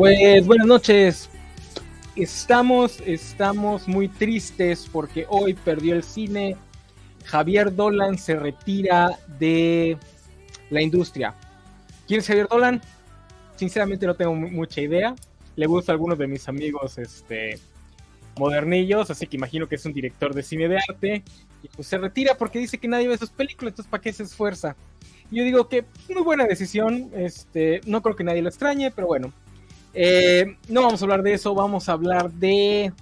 Pues buenas noches. Estamos, estamos muy tristes porque hoy perdió el cine. Javier Dolan se retira de la industria. ¿Quién es Javier Dolan? Sinceramente no tengo mucha idea. Le gusta a algunos de mis amigos este, modernillos, así que imagino que es un director de cine de arte. Y pues se retira porque dice que nadie ve sus películas, entonces ¿para qué se esfuerza? Yo digo que muy buena decisión, este, no creo que nadie lo extrañe, pero bueno, eh, no vamos a hablar de eso, vamos a hablar de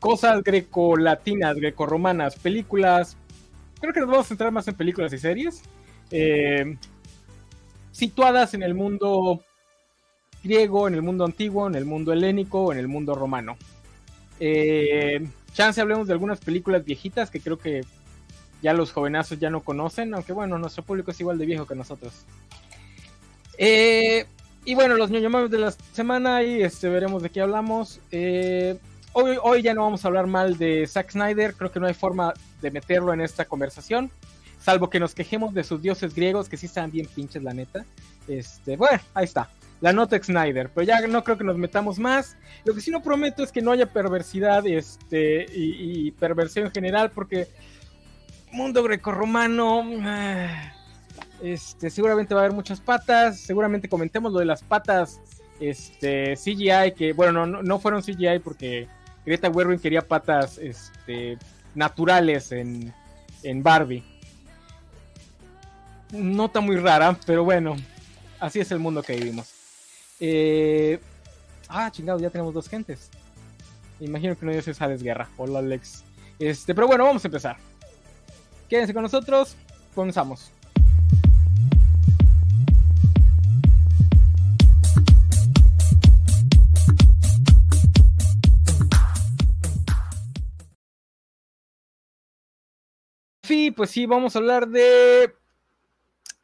cosas grecolatinas, grecoromanas, películas. Creo que nos vamos a centrar más en películas y series. Eh, situadas en el mundo griego, en el mundo antiguo, en el mundo helénico, en el mundo romano. Eh, chance hablemos de algunas películas viejitas que creo que ya los jovenazos ya no conocen, aunque bueno, nuestro público es igual de viejo que nosotros. Eh, y bueno, los ñoño de la semana y este, veremos de qué hablamos. Eh, hoy, hoy ya no vamos a hablar mal de Zack Snyder, creo que no hay forma de meterlo en esta conversación, salvo que nos quejemos de sus dioses griegos, que sí están bien pinches, la neta. Este, bueno, ahí está. La nota Snyder, pero ya no creo que nos metamos más. Lo que sí no prometo es que no haya perversidad este, y, perversión en general, porque mundo grecorromano. Ah, este, seguramente va a haber muchas patas. Seguramente comentemos lo de las patas este, CGI, que bueno, no, no fueron CGI porque Greta Gerwig quería patas este, naturales en, en Barbie. Nota muy rara, pero bueno, así es el mundo que vivimos. Eh, ah, chingados, ya tenemos dos gentes. Imagino que no dice esa desguerra. Hola, Alex. Este, pero bueno, vamos a empezar. Quédense con nosotros. Comenzamos. Sí, pues sí, vamos a hablar de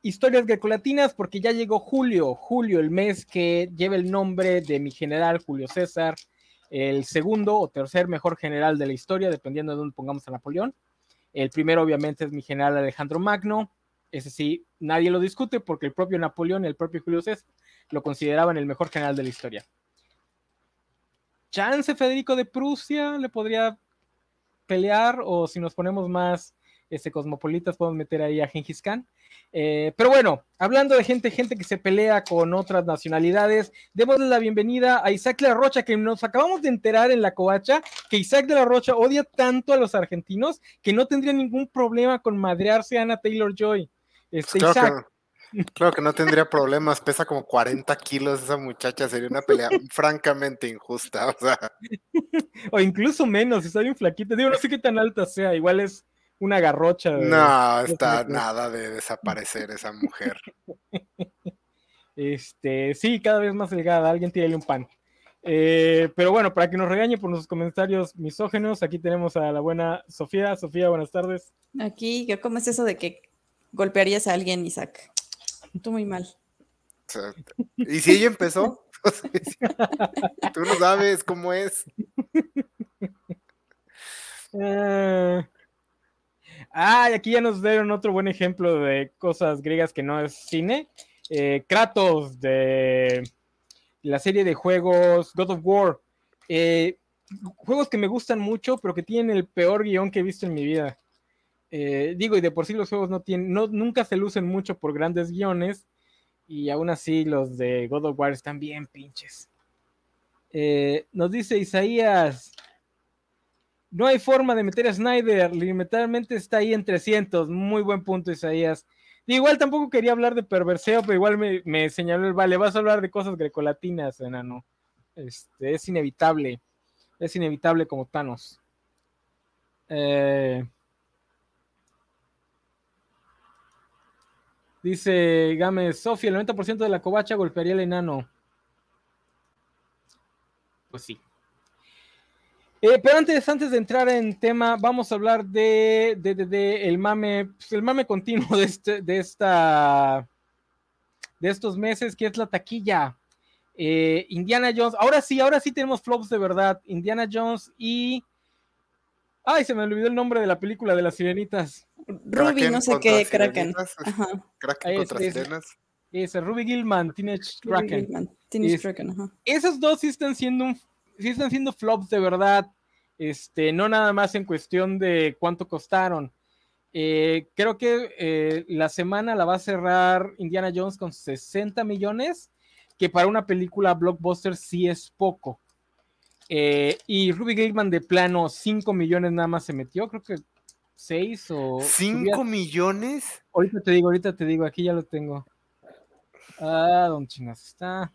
historias grecolatinas porque ya llegó julio, julio, el mes que lleva el nombre de mi general Julio César, el segundo o tercer mejor general de la historia, dependiendo de dónde pongamos a Napoleón. El primero, obviamente, es mi general Alejandro Magno. Ese sí, nadie lo discute porque el propio Napoleón, el propio Julio César, lo consideraban el mejor general de la historia. Chance Federico de Prusia le podría pelear, o si nos ponemos más este, cosmopolitas, podemos meter ahí a Gengis Khan. Eh, pero bueno, hablando de gente, gente que se pelea con otras nacionalidades, démosle la bienvenida a Isaac de la Rocha, que nos acabamos de enterar en la covacha que Isaac de la Rocha odia tanto a los argentinos que no tendría ningún problema con madrearse a Ana Taylor Joy. Este, claro, Isaac. Que, claro que no tendría problemas, pesa como 40 kilos esa muchacha, sería una pelea francamente injusta. O, sea. o incluso menos, está bien flaquita. Digo, no sé qué tan alta sea, igual es una garrocha. no, está nada de desaparecer esa mujer. Este, sí, cada vez más delgada, alguien tírale un pan. Eh, pero bueno, para que nos regañe por nuestros comentarios misógenos, aquí tenemos a la buena Sofía. Sofía, buenas tardes. Aquí, ¿cómo es eso de que golpearías a alguien, Isaac? Tú muy mal. ¿Y si ella empezó? Tú no sabes cómo es. Uh, Ah, aquí ya nos dieron otro buen ejemplo de cosas griegas que no es cine. Eh, Kratos de la serie de juegos God of War. Eh, juegos que me gustan mucho, pero que tienen el peor guion que he visto en mi vida. Eh, digo, y de por sí los juegos no tienen, no, nunca se lucen mucho por grandes guiones. Y aún así los de God of War están bien pinches. nos dice Isaías, no hay forma de meter a Snyder, limitarmente está ahí en 300. Muy buen punto, Isaías. igual tampoco quería hablar de perverseo, pero igual me, señaló el vale. Vas a hablar de cosas grecolatinas, enano. Este, es inevitable. Es inevitable como Thanos. Eh, dice Gámez, Sofía, el 90% de la covacha golpearía al enano. Pues sí. Eh, pero antes, antes de entrar en tema, vamos a hablar de, el mame, pues, el mame continuo de este, de esta, de estos meses, que es la taquilla. Eh, Indiana Jones, ahora sí, ahora sí tenemos flops de verdad. Indiana Jones y. Ay, se me olvidó el nombre de la película de las sirenitas. Ruby, no sé qué, Kraken. Kraken contra sirenas. Ese, Ruby Gilman, Teenage Ruby Kraken. Gilman, Teenage Es- Kraken, ajá. Esos dos sí están siendo un- sí están siendo flops de verdad. Este, no nada más en cuestión de cuánto costaron. Eh, creo que eh, la semana la va a cerrar Indiana Jones con 60 millones, que para una película blockbuster sí es poco. Eh, y Ruby Gilman de plano 5 millones nada más se metió, creo que 6 o... subía- ¿Cinco millones? Ahorita te digo, ahorita te digo, aquí ya lo tengo. Ah, ¿dónde chingas está?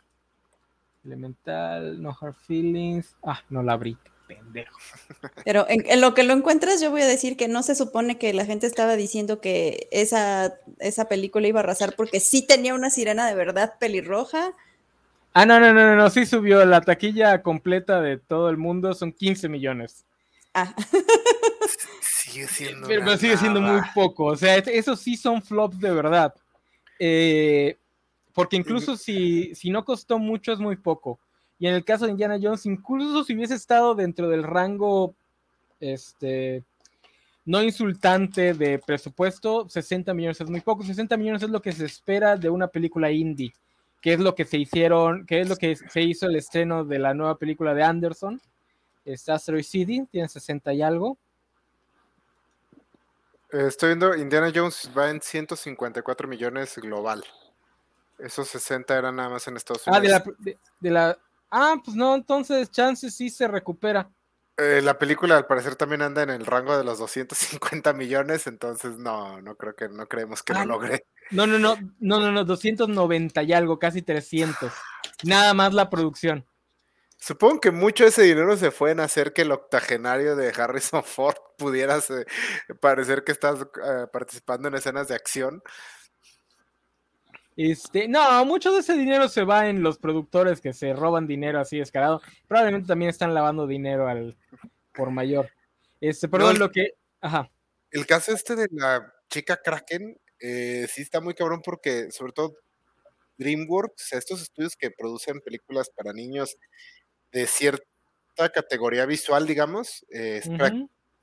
Elemental, no hard feelings. Ah, no la abrí, pendejo. Pero en, en lo que lo encuentras, yo voy a decir que no se supone que la gente estaba diciendo que esa, esa película iba a arrasar porque sí tenía una sirena de verdad pelirroja. Ah, no, no, no, no, no, sí subió. La taquilla completa de todo el mundo son 15 millones. Ah, Sigue siendo. Pero, pero sigue siendo muy poco. O sea, es- esos sí son flops de verdad. Eh, porque incluso si, si no costó mucho, es muy poco. Y en el caso de Indiana Jones, incluso si hubiese estado dentro del rango este, no insultante de presupuesto, 60 millones es muy poco. 60 millones es lo que se espera de una película indie, que es lo que se hicieron, que es lo que se hizo el estreno de la nueva película de Anderson. Es Asteroid City, tiene 60 y algo. Eh, Estoy viendo, Indiana Jones va en 154 millones global. Esos 60 eran nada más en Estados Ah, de Unidos. la, de, de la. Ah, pues no, entonces chances sí se recupera. Eh, la película al parecer también anda en el rango de los 250 millones, entonces no, no creo que, no creemos que Ah, lo logre. No, no, no, no, no, no, 290 y algo, casi 300. Nada más la producción. Supongo que mucho de ese dinero se fue en hacer que el octogenario de Harrison Ford pudiera parecer que estás eh, participando en escenas de acción. Este, no, mucho de ese dinero se va en los productores que se roban dinero así descarado. Probablemente también están lavando dinero al por mayor. Este, pero No, lo que. Ajá. El caso este de la chica Kraken, eh, sí está muy cabrón porque sobre todo DreamWorks, estos estudios que producen películas para niños de cierta categoría visual, digamos, eh, es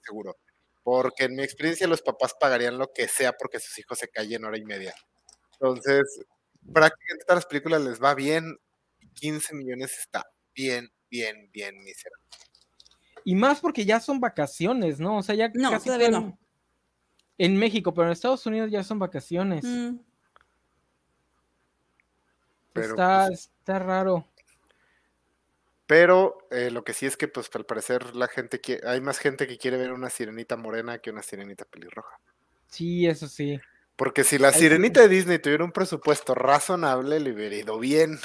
seguro. Porque en mi experiencia los papás pagarían lo que sea porque sus hijos se callen hora y media. Entonces, prácticamente todas las películas les va bien. y 15 millones está bien, bien, bien miserable. Y más porque ya son vacaciones, ¿no? O sea, ya No, casi todavía no. En México, pero en Estados Unidos ya son vacaciones. Mm, Pero, está, pues, está raro. Pero eh, lo que sí es que, pues, al parecer, la gente quiere, hay más gente que quiere ver una sirenita morena que una sirenita pelirroja. Sí, eso sí. Porque si la sirenita de Disney tuviera un presupuesto razonable, le hubiera ido bien.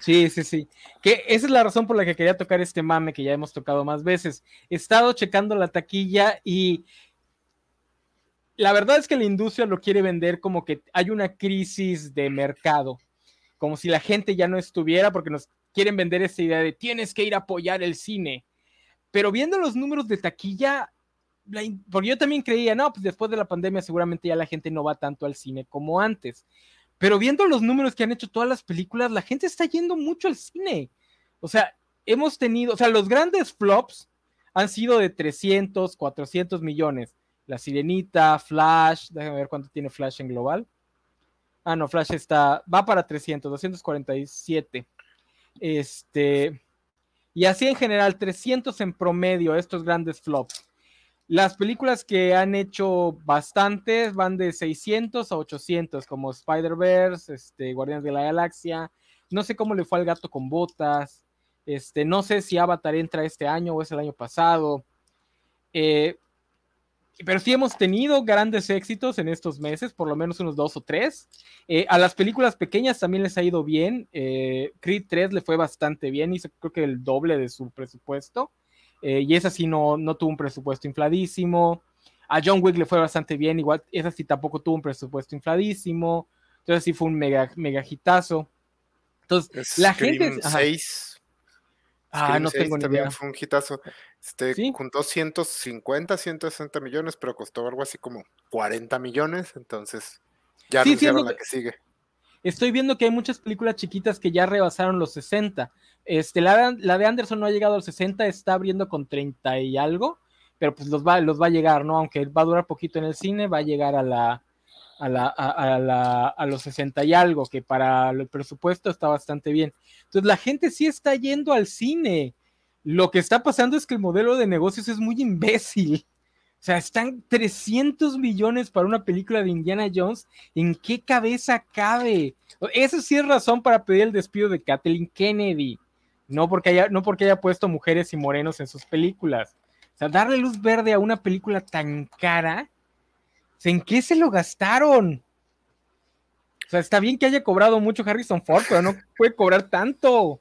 Sí, sí, sí. Que esa es la razón por la que quería tocar este mame que ya hemos tocado más veces. He estado checando la taquilla y la verdad es que la industria lo quiere vender como que hay una crisis de mercado, como si la gente ya no estuviera porque nos quieren vender esa idea de tienes que ir a apoyar el cine. Pero viendo los números de taquilla, porque yo también creía, no, pues después de la pandemia seguramente ya la gente no va tanto al cine como antes. Pero viendo los números que han hecho todas las películas, la gente está yendo mucho al cine. O sea, hemos tenido, o sea, los grandes flops han sido de 300, 400 millones. La Sirenita, Flash, déjame ver cuánto tiene Flash en global. Ah, no, Flash está, va para 300, 247. Este, y así en general, 300 en promedio, estos grandes flops. Las películas que han hecho bastantes van de 600 a 800, como Spider-Verse, este, Guardianes de la Galaxia. No sé cómo le fue al gato con botas. Este, no sé si Avatar entra este año o es el año pasado. Eh, pero sí hemos tenido grandes éxitos en estos meses, por lo menos unos dos o tres. Eh, a las películas pequeñas también les ha ido bien. Eh, Creed 3 le fue bastante bien, hizo creo que el doble de su presupuesto. Eh, y esa sí no, no tuvo un presupuesto infladísimo. A John Wick le fue bastante bien, igual esa sí tampoco tuvo un presupuesto infladísimo. Entonces sí fue un mega, mega hitazo. Entonces, la gente... ajá. 6. Ah, no 6 tengo ni también idea. fue un hitazo. Este, ¿Sí? juntó 150, 160 millones, pero costó algo así como 40 millones. Entonces, ya Sí, anunciaron la que- que sigue. Estoy viendo que hay muchas películas chiquitas que ya rebasaron los 60. Este, la, de Anderson no ha llegado a los 60, está abriendo con 30 y algo, pero pues los va, los va a llegar, ¿no? Aunque va a durar poquito en el cine, va a llegar a la, a, la, a, la, a los 60 y algo, que para el presupuesto está bastante bien. Entonces la gente sí está yendo al cine. Lo que está pasando es que el modelo de negocios es muy imbécil. O sea, están 300 millones para una película de Indiana Jones. ¿En qué cabeza cabe? Eso sí es razón para pedir el despido de Kathleen Kennedy. No porque haya, no porque haya puesto mujeres y morenos en sus películas. O sea, darle luz verde a una película tan cara ¿En qué se lo gastaron? O sea, está bien que haya cobrado mucho Harrison Ford, pero no puede cobrar tanto.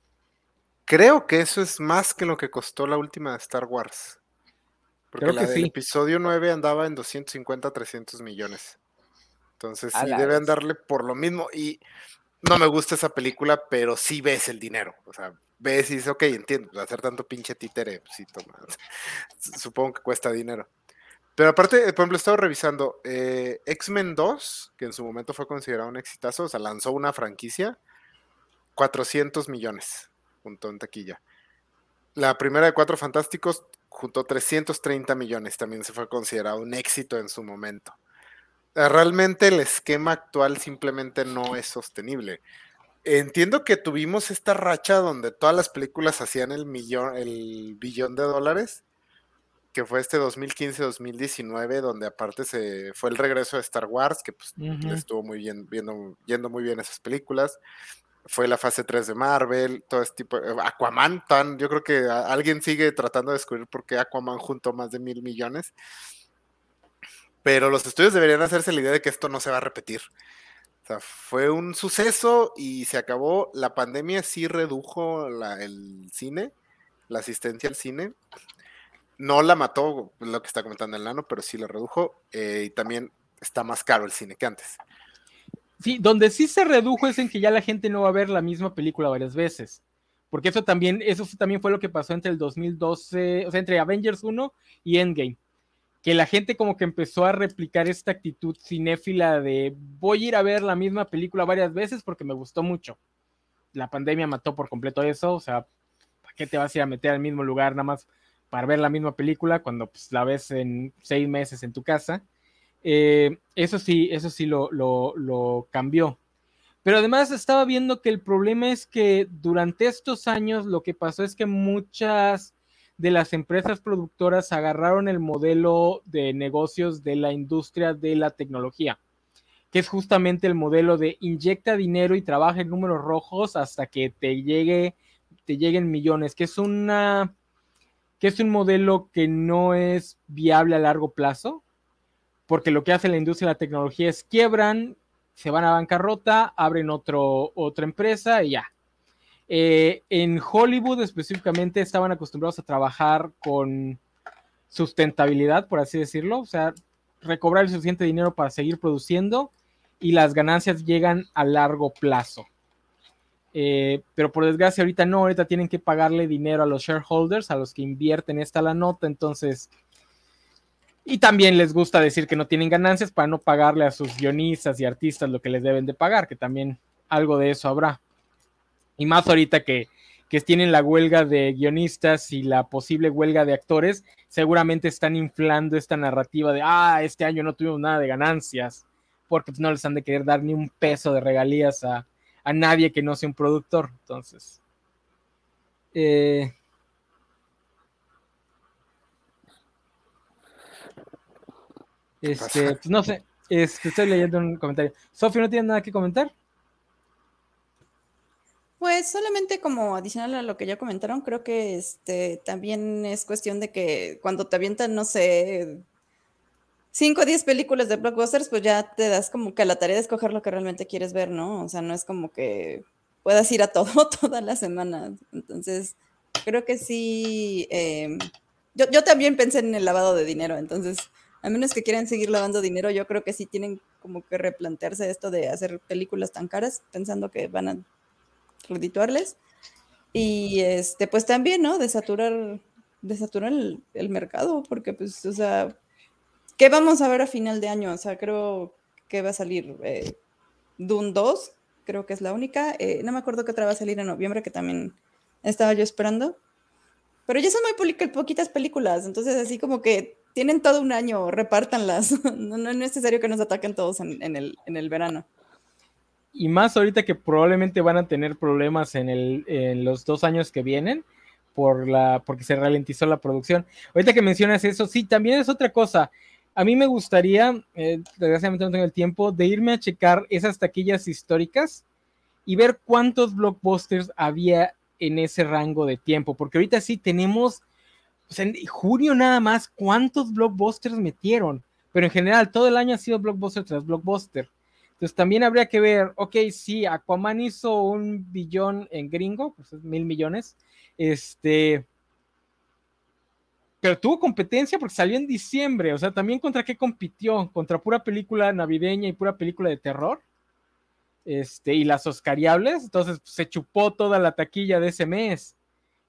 Creo que eso es más que lo que costó la última de Star Wars. Porque la del episodio 9 andaba en 250, 300 millones. Entonces sí, deben darle por lo mismo. Y no me gusta esa película, pero sí ves el dinero. O sea, ves y dices, ok, entiendo, pues, hacer tanto pinche títere, pues. Supongo que cuesta dinero. Pero aparte, por ejemplo, he estado revisando eh, X-Men 2, que en su momento fue considerado un exitazo, o sea, lanzó una franquicia, 400 millones junto en taquilla. La primera de Cuatro Fantásticos juntó 330 millones, también se fue considerado un éxito en su momento. Realmente el esquema actual simplemente no es sostenible. Entiendo que tuvimos esta racha donde todas las películas hacían el millón, el billón de dólares, que fue este 2015-2019, donde aparte se fue el regreso de Star Wars, que pues estuvo muy bien, viendo, yendo muy bien esas películas. Fue la fase 3 de Marvel, todo este tipo. Eh, Aquaman, tan, yo creo que alguien sigue tratando de descubrir por qué Aquaman juntó más de mil millones. Pero los estudios deberían hacerse la idea de que esto no se va a repetir. O sea, fue un suceso y se acabó. La pandemia sí redujo el cine, la asistencia al cine, no la mató, lo que está comentando el nano, pero sí la redujo. Eh, y también está más caro el cine que antes. Sí, donde sí se redujo es en que ya la gente no va a ver la misma película varias veces. Porque eso también, eso también fue lo que pasó entre el 2012, o sea, entre Avengers 1 y Endgame. Que la gente como que empezó a replicar esta actitud cinéfila de voy a ir a ver la misma película varias veces porque me gustó mucho. La pandemia mató por completo eso, o sea, ¿para qué te vas a ir a meter al mismo lugar nada más para ver la misma película cuando pues, la ves en seis meses en tu casa. Eh, eso sí, eso sí lo, lo, cambió. Pero además estaba viendo que el problema es que durante estos años lo que pasó es que muchas de las empresas productoras agarraron el modelo de negocios de la industria de la tecnología, que es justamente el modelo de inyecta dinero y trabaja en números rojos hasta que te llegue, te lleguen millones, que es una que es un modelo que no es viable a largo plazo, porque lo que hace la industria de la tecnología es quiebran, se van a bancarrota, abren otro, otra empresa y ya. Eh, en Hollywood específicamente estaban acostumbrados a trabajar con sustentabilidad, por así decirlo, o sea, recobrar el suficiente dinero para seguir produciendo y las ganancias llegan a largo plazo. Eh, pero por desgracia ahorita no, ahorita tienen que pagarle dinero a los shareholders, a los que invierten esta la nota, entonces... Y también les gusta decir que no tienen ganancias para no pagarle a sus guionistas y artistas lo que les deben de pagar, que también algo de eso habrá. Y más ahorita que, que tienen la huelga de guionistas y la posible huelga de actores, seguramente están inflando esta narrativa de, ah, este año no tuvimos nada de ganancias, porque no les han de querer dar ni un peso de regalías a, a nadie que no sea un productor. Entonces, eh, este, pues no sé, este, estoy leyendo un comentario. Sofía, ¿no tiene nada que comentar? Pues solamente como adicional a lo que ya comentaron, creo que este también es cuestión de que cuando te avientan, no sé, 5 o 10 películas de blockbusters, pues ya te das como que la tarea de escoger lo que realmente quieres ver, ¿no? O sea, no es como que puedas ir a todo toda la semana. Entonces, creo que sí. Em, yo, yo también pensé en el lavado de dinero, entonces, a menos que quieran seguir lavando dinero, yo creo que sí tienen como que replantearse esto de hacer películas tan caras, pensando que van a redituarles. Y este, pues también, ¿no? De saturar, de saturar el, el mercado, porque pues, o sea, ¿Qué vamos a ver a final de año? O sea, creo que va a salir eh, Dune 2, creo que es la única. Eh, no me acuerdo qué otra va a salir en noviembre, que también estaba yo esperando. Pero ya son muy poquitas películas, entonces así como que tienen todo un año, repártanlas. No, no es necesario que nos ataquen todos en, en, el, en el verano. Y más ahorita que probablemente van a tener problemas en, los dos años que vienen por la, porque se ralentizó la producción. Ahorita que mencionas eso, sí, también es otra cosa. A mí me gustaría, eh, desgraciadamente no tengo el tiempo, de irme a checar esas taquillas históricas y ver cuántos blockbusters había en ese rango de tiempo, porque ahorita sí tenemos, o en junio nada más, cuántos blockbusters metieron, pero en general todo el año ha sido blockbuster tras blockbuster. Entonces también habría que ver, ok, sí, Aquaman hizo un billón en gringo, pues mil millones, este, pero tuvo competencia porque salió en diciembre, o sea, también contra qué compitió, contra pura película navideña y pura película de terror este, y las Oscariables, entonces se chupó toda la taquilla de ese mes.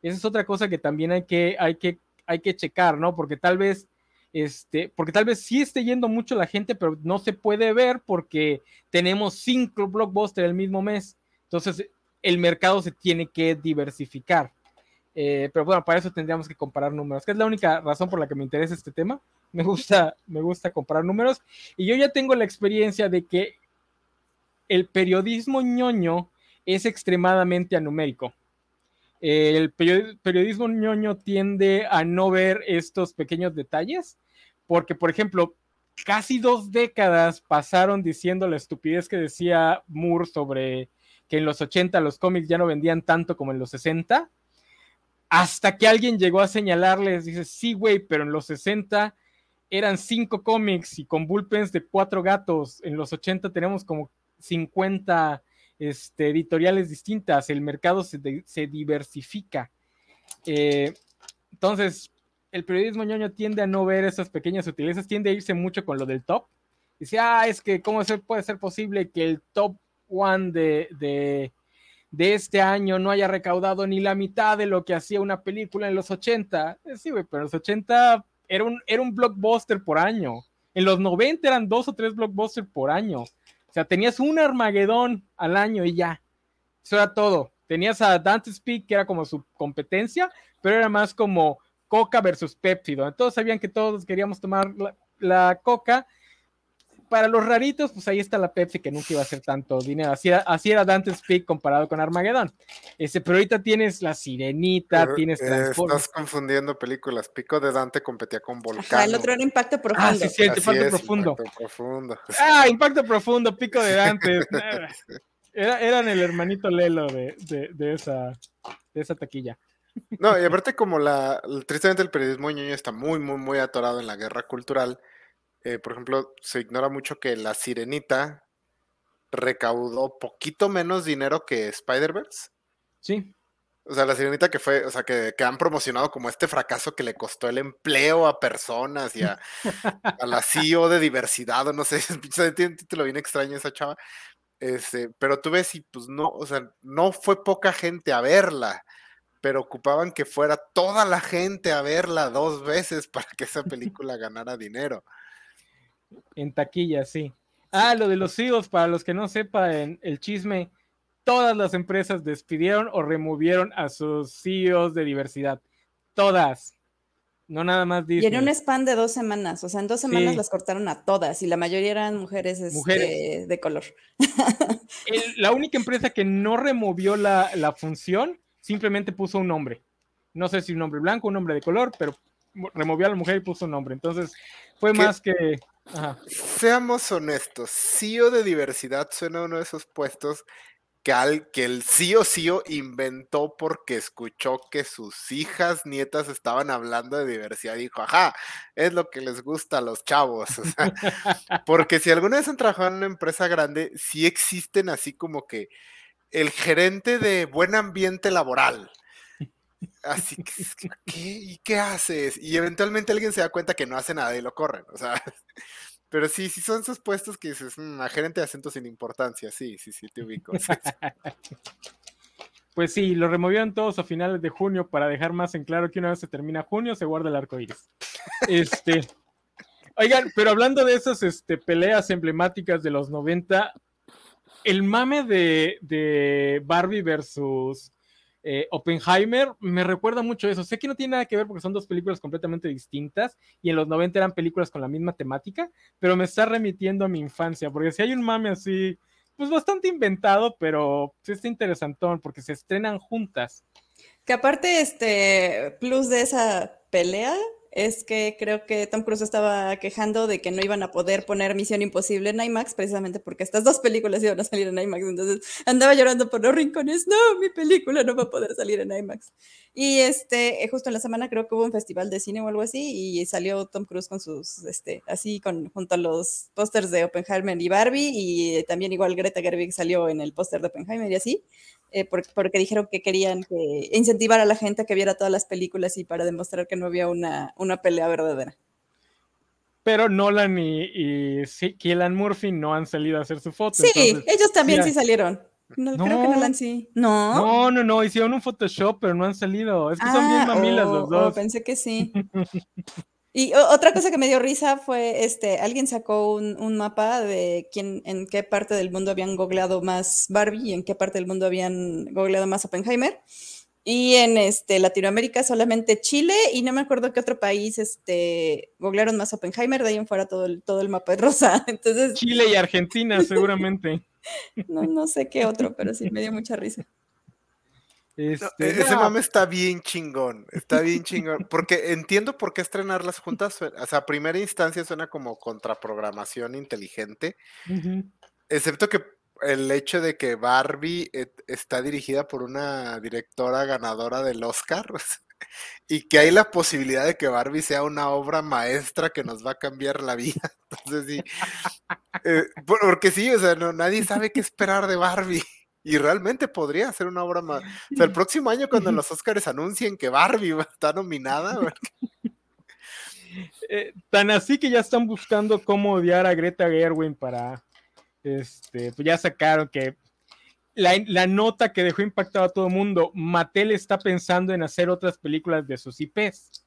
Esa es otra cosa que también hay que, hay que, hay que checar, ¿no? Porque tal vez, este, porque tal vez sí esté yendo mucho la gente, pero no se puede ver porque tenemos cinco blockbusters el mismo mes. Entonces, el mercado se tiene que diversificar. Eh, pero bueno, para eso tendríamos que comparar números, que es la única razón por la que me interesa este tema. Me gusta, me gusta comparar números. Y yo ya tengo la experiencia de que el periodismo ñoño es extremadamente anumérico. El periodismo ñoño tiende a no ver estos pequeños detalles, porque, por ejemplo, casi dos décadas pasaron diciendo la estupidez que decía Moore sobre que en los 80 los cómics ya no vendían tanto como en los 60, hasta que alguien llegó a señalarles, dice, sí, güey, pero en los 60 eran cinco cómics y con bullpens de cuatro gatos, en los 80 tenemos como 50 este, editoriales distintas, el mercado se, diversifica. Eh, entonces, el periodismo ñoño tiende a no ver esas pequeñas sutilezas, tiende a irse mucho con lo del top. Dice, ah, es que cómo puede ser posible que el top one de, este año no haya recaudado ni la mitad de lo que hacía una película en los 80. Eh, sí, güey, pero en los 80 era un, era un blockbuster por año. En los 90 eran dos o tres blockbusters por año. Tenías un Armagedón al año y ya. Eso era todo. Tenías a Dante Speak, que era como su competencia, pero era más como Coca versus Pepsi, todos sabían que todos queríamos tomar la, Coca. Para los raritos, pues ahí está la Pepsi que nunca iba a hacer tanto dinero. Así era, así era Dante's Peak comparado con Armageddon. Ese, pero ahorita tienes La Sirenita, tienes Estás confundiendo películas. Pico de Dante competía con Volcán. el otro era Impacto Profundo. Ah, sí, sí, Impacto, profundo. profundo. Ah, Impacto Profundo, Pico de Dante. Era, eran el hermanito Lelo de, de, esa, de esa taquilla. No, y aparte como la, tristemente el periodismo ñoño está muy, muy, muy atorado en la guerra cultural. Eh, por ejemplo, se ignora mucho que La Sirenita recaudó poquito menos dinero que Spider-Verse. Sí. O sea, la sirenita que fue, o sea, que, han promocionado como este fracaso que le costó el empleo a personas y a, la CEO de diversidad, o no sé, tiene un título bien extraño esa chava. Este, pero tú ves y pues no, o sea, no fue poca gente a verla pero ocupaban que fuera toda la gente a verla dos veces para que esa película ganara dinero. En taquilla, sí. Ah, lo de los CEOs, para los que no sepan el chisme, todas las empresas despidieron o removieron a sus CEOs de diversidad. Todas. No nada más Disney. Y en un span de dos semanas, o sea, en dos semanas las cortaron a todas y la mayoría eran mujeres, este, de color. la única empresa que no removió la, la función simplemente puso un nombre. No sé si un nombre blanco, un nombre de color, pero removió a la mujer y puso un nombre. Entonces, fue más que. Seamos honestos, CEO de diversidad suena uno de esos puestos que, al, que el CEO CEO inventó porque escuchó que sus hijas, nietas estaban hablando de diversidad y dijo, ajá, es lo que les gusta a los chavos. porque si alguna vez han trabajado en una empresa grande, sí existen así como que el gerente de buen ambiente laboral. Así que, ¿qué? ¿Y qué haces? Y eventualmente alguien se da cuenta que no hace nada y lo corren. O sea, pero sí, sí son esos puestos que dices, mm, a gerente de acentos sin importancia. Sí, sí, sí, te ubico. Pues sí, lo removieron todos a finales de junio para dejar más en claro que una vez se termina junio se guarda el arco iris. Este. Oigan, pero hablando de esas este, peleas emblemáticas de los 90, el mame de, Barbie versus eh, Oppenheimer me recuerda mucho eso. Sé que no tiene nada que ver porque son dos películas completamente distintas y en los 90 eran películas con la misma temática, pero me está remitiendo a mi infancia, porque si hay un mame así, pues bastante inventado, pero sí está interesantón porque se estrenan juntas. Que aparte, este plus de esa pelea es que creo que Tom Cruise estaba quejando de que no iban a poder poner Misión Imposible en IMAX precisamente porque estas dos películas iban a salir en IMAX. Entonces andaba llorando por los rincones. No, mi película no va a poder salir en IMAX. Y este, eh, justo en la semana creo que hubo un festival de cine o algo así y salió Tom Cruise con sus, este, así con, junto a los pósters de Oppenheimer y Barbie y también igual Greta Gerwig salió en el póster de Oppenheimer y así. Eh, porque, dijeron que querían que incentivar a la gente a que viera todas las películas y para demostrar que no había una, una pelea verdadera. Pero Nolan y, y sí, Murphy no han salido a hacer su foto. Sí, ellos también sí salieron. No, creo que Nolan sí. No. No, no, no. Hicieron un Photoshop, pero no han salido. Es que son bien ah, mamilas los oh, dos. Oh, pensé que sí. Y otra cosa que me dio risa fue, este, alguien sacó un, mapa de quién, en qué parte del mundo habían googleado más Barbie y en qué parte del mundo habían googleado más Oppenheimer. Y en este, Latinoamérica solamente Chile y no me acuerdo qué otro país este, googlearon más Oppenheimer, de ahí en fuera todo el, todo el mapa es rosa. Entonces, Chile y Argentina seguramente. no, no sé qué otro, pero sí me dio mucha risa. Este, ese mame está bien chingón, está bien chingón, porque entiendo por qué estrenarlas juntas, o sea, a primera instancia suena como contraprogramación inteligente, excepto que el hecho de que Barbie está dirigida por una directora ganadora del Oscar y que hay la posibilidad de que Barbie sea una obra maestra que nos va a cambiar la vida. Entonces sí, eh, porque sí, o sea, no, nadie sabe qué esperar de Barbie. Y realmente podría ser una obra más. O sea, el próximo año, cuando los Oscars anuncien que Barbie está nominada. Eh, tan así que ya están buscando cómo odiar a Greta Gerwin para. Este, pues ya sacaron que la, nota que dejó impactado a todo el mundo. Mattel está pensando en hacer otras películas de sus IPs.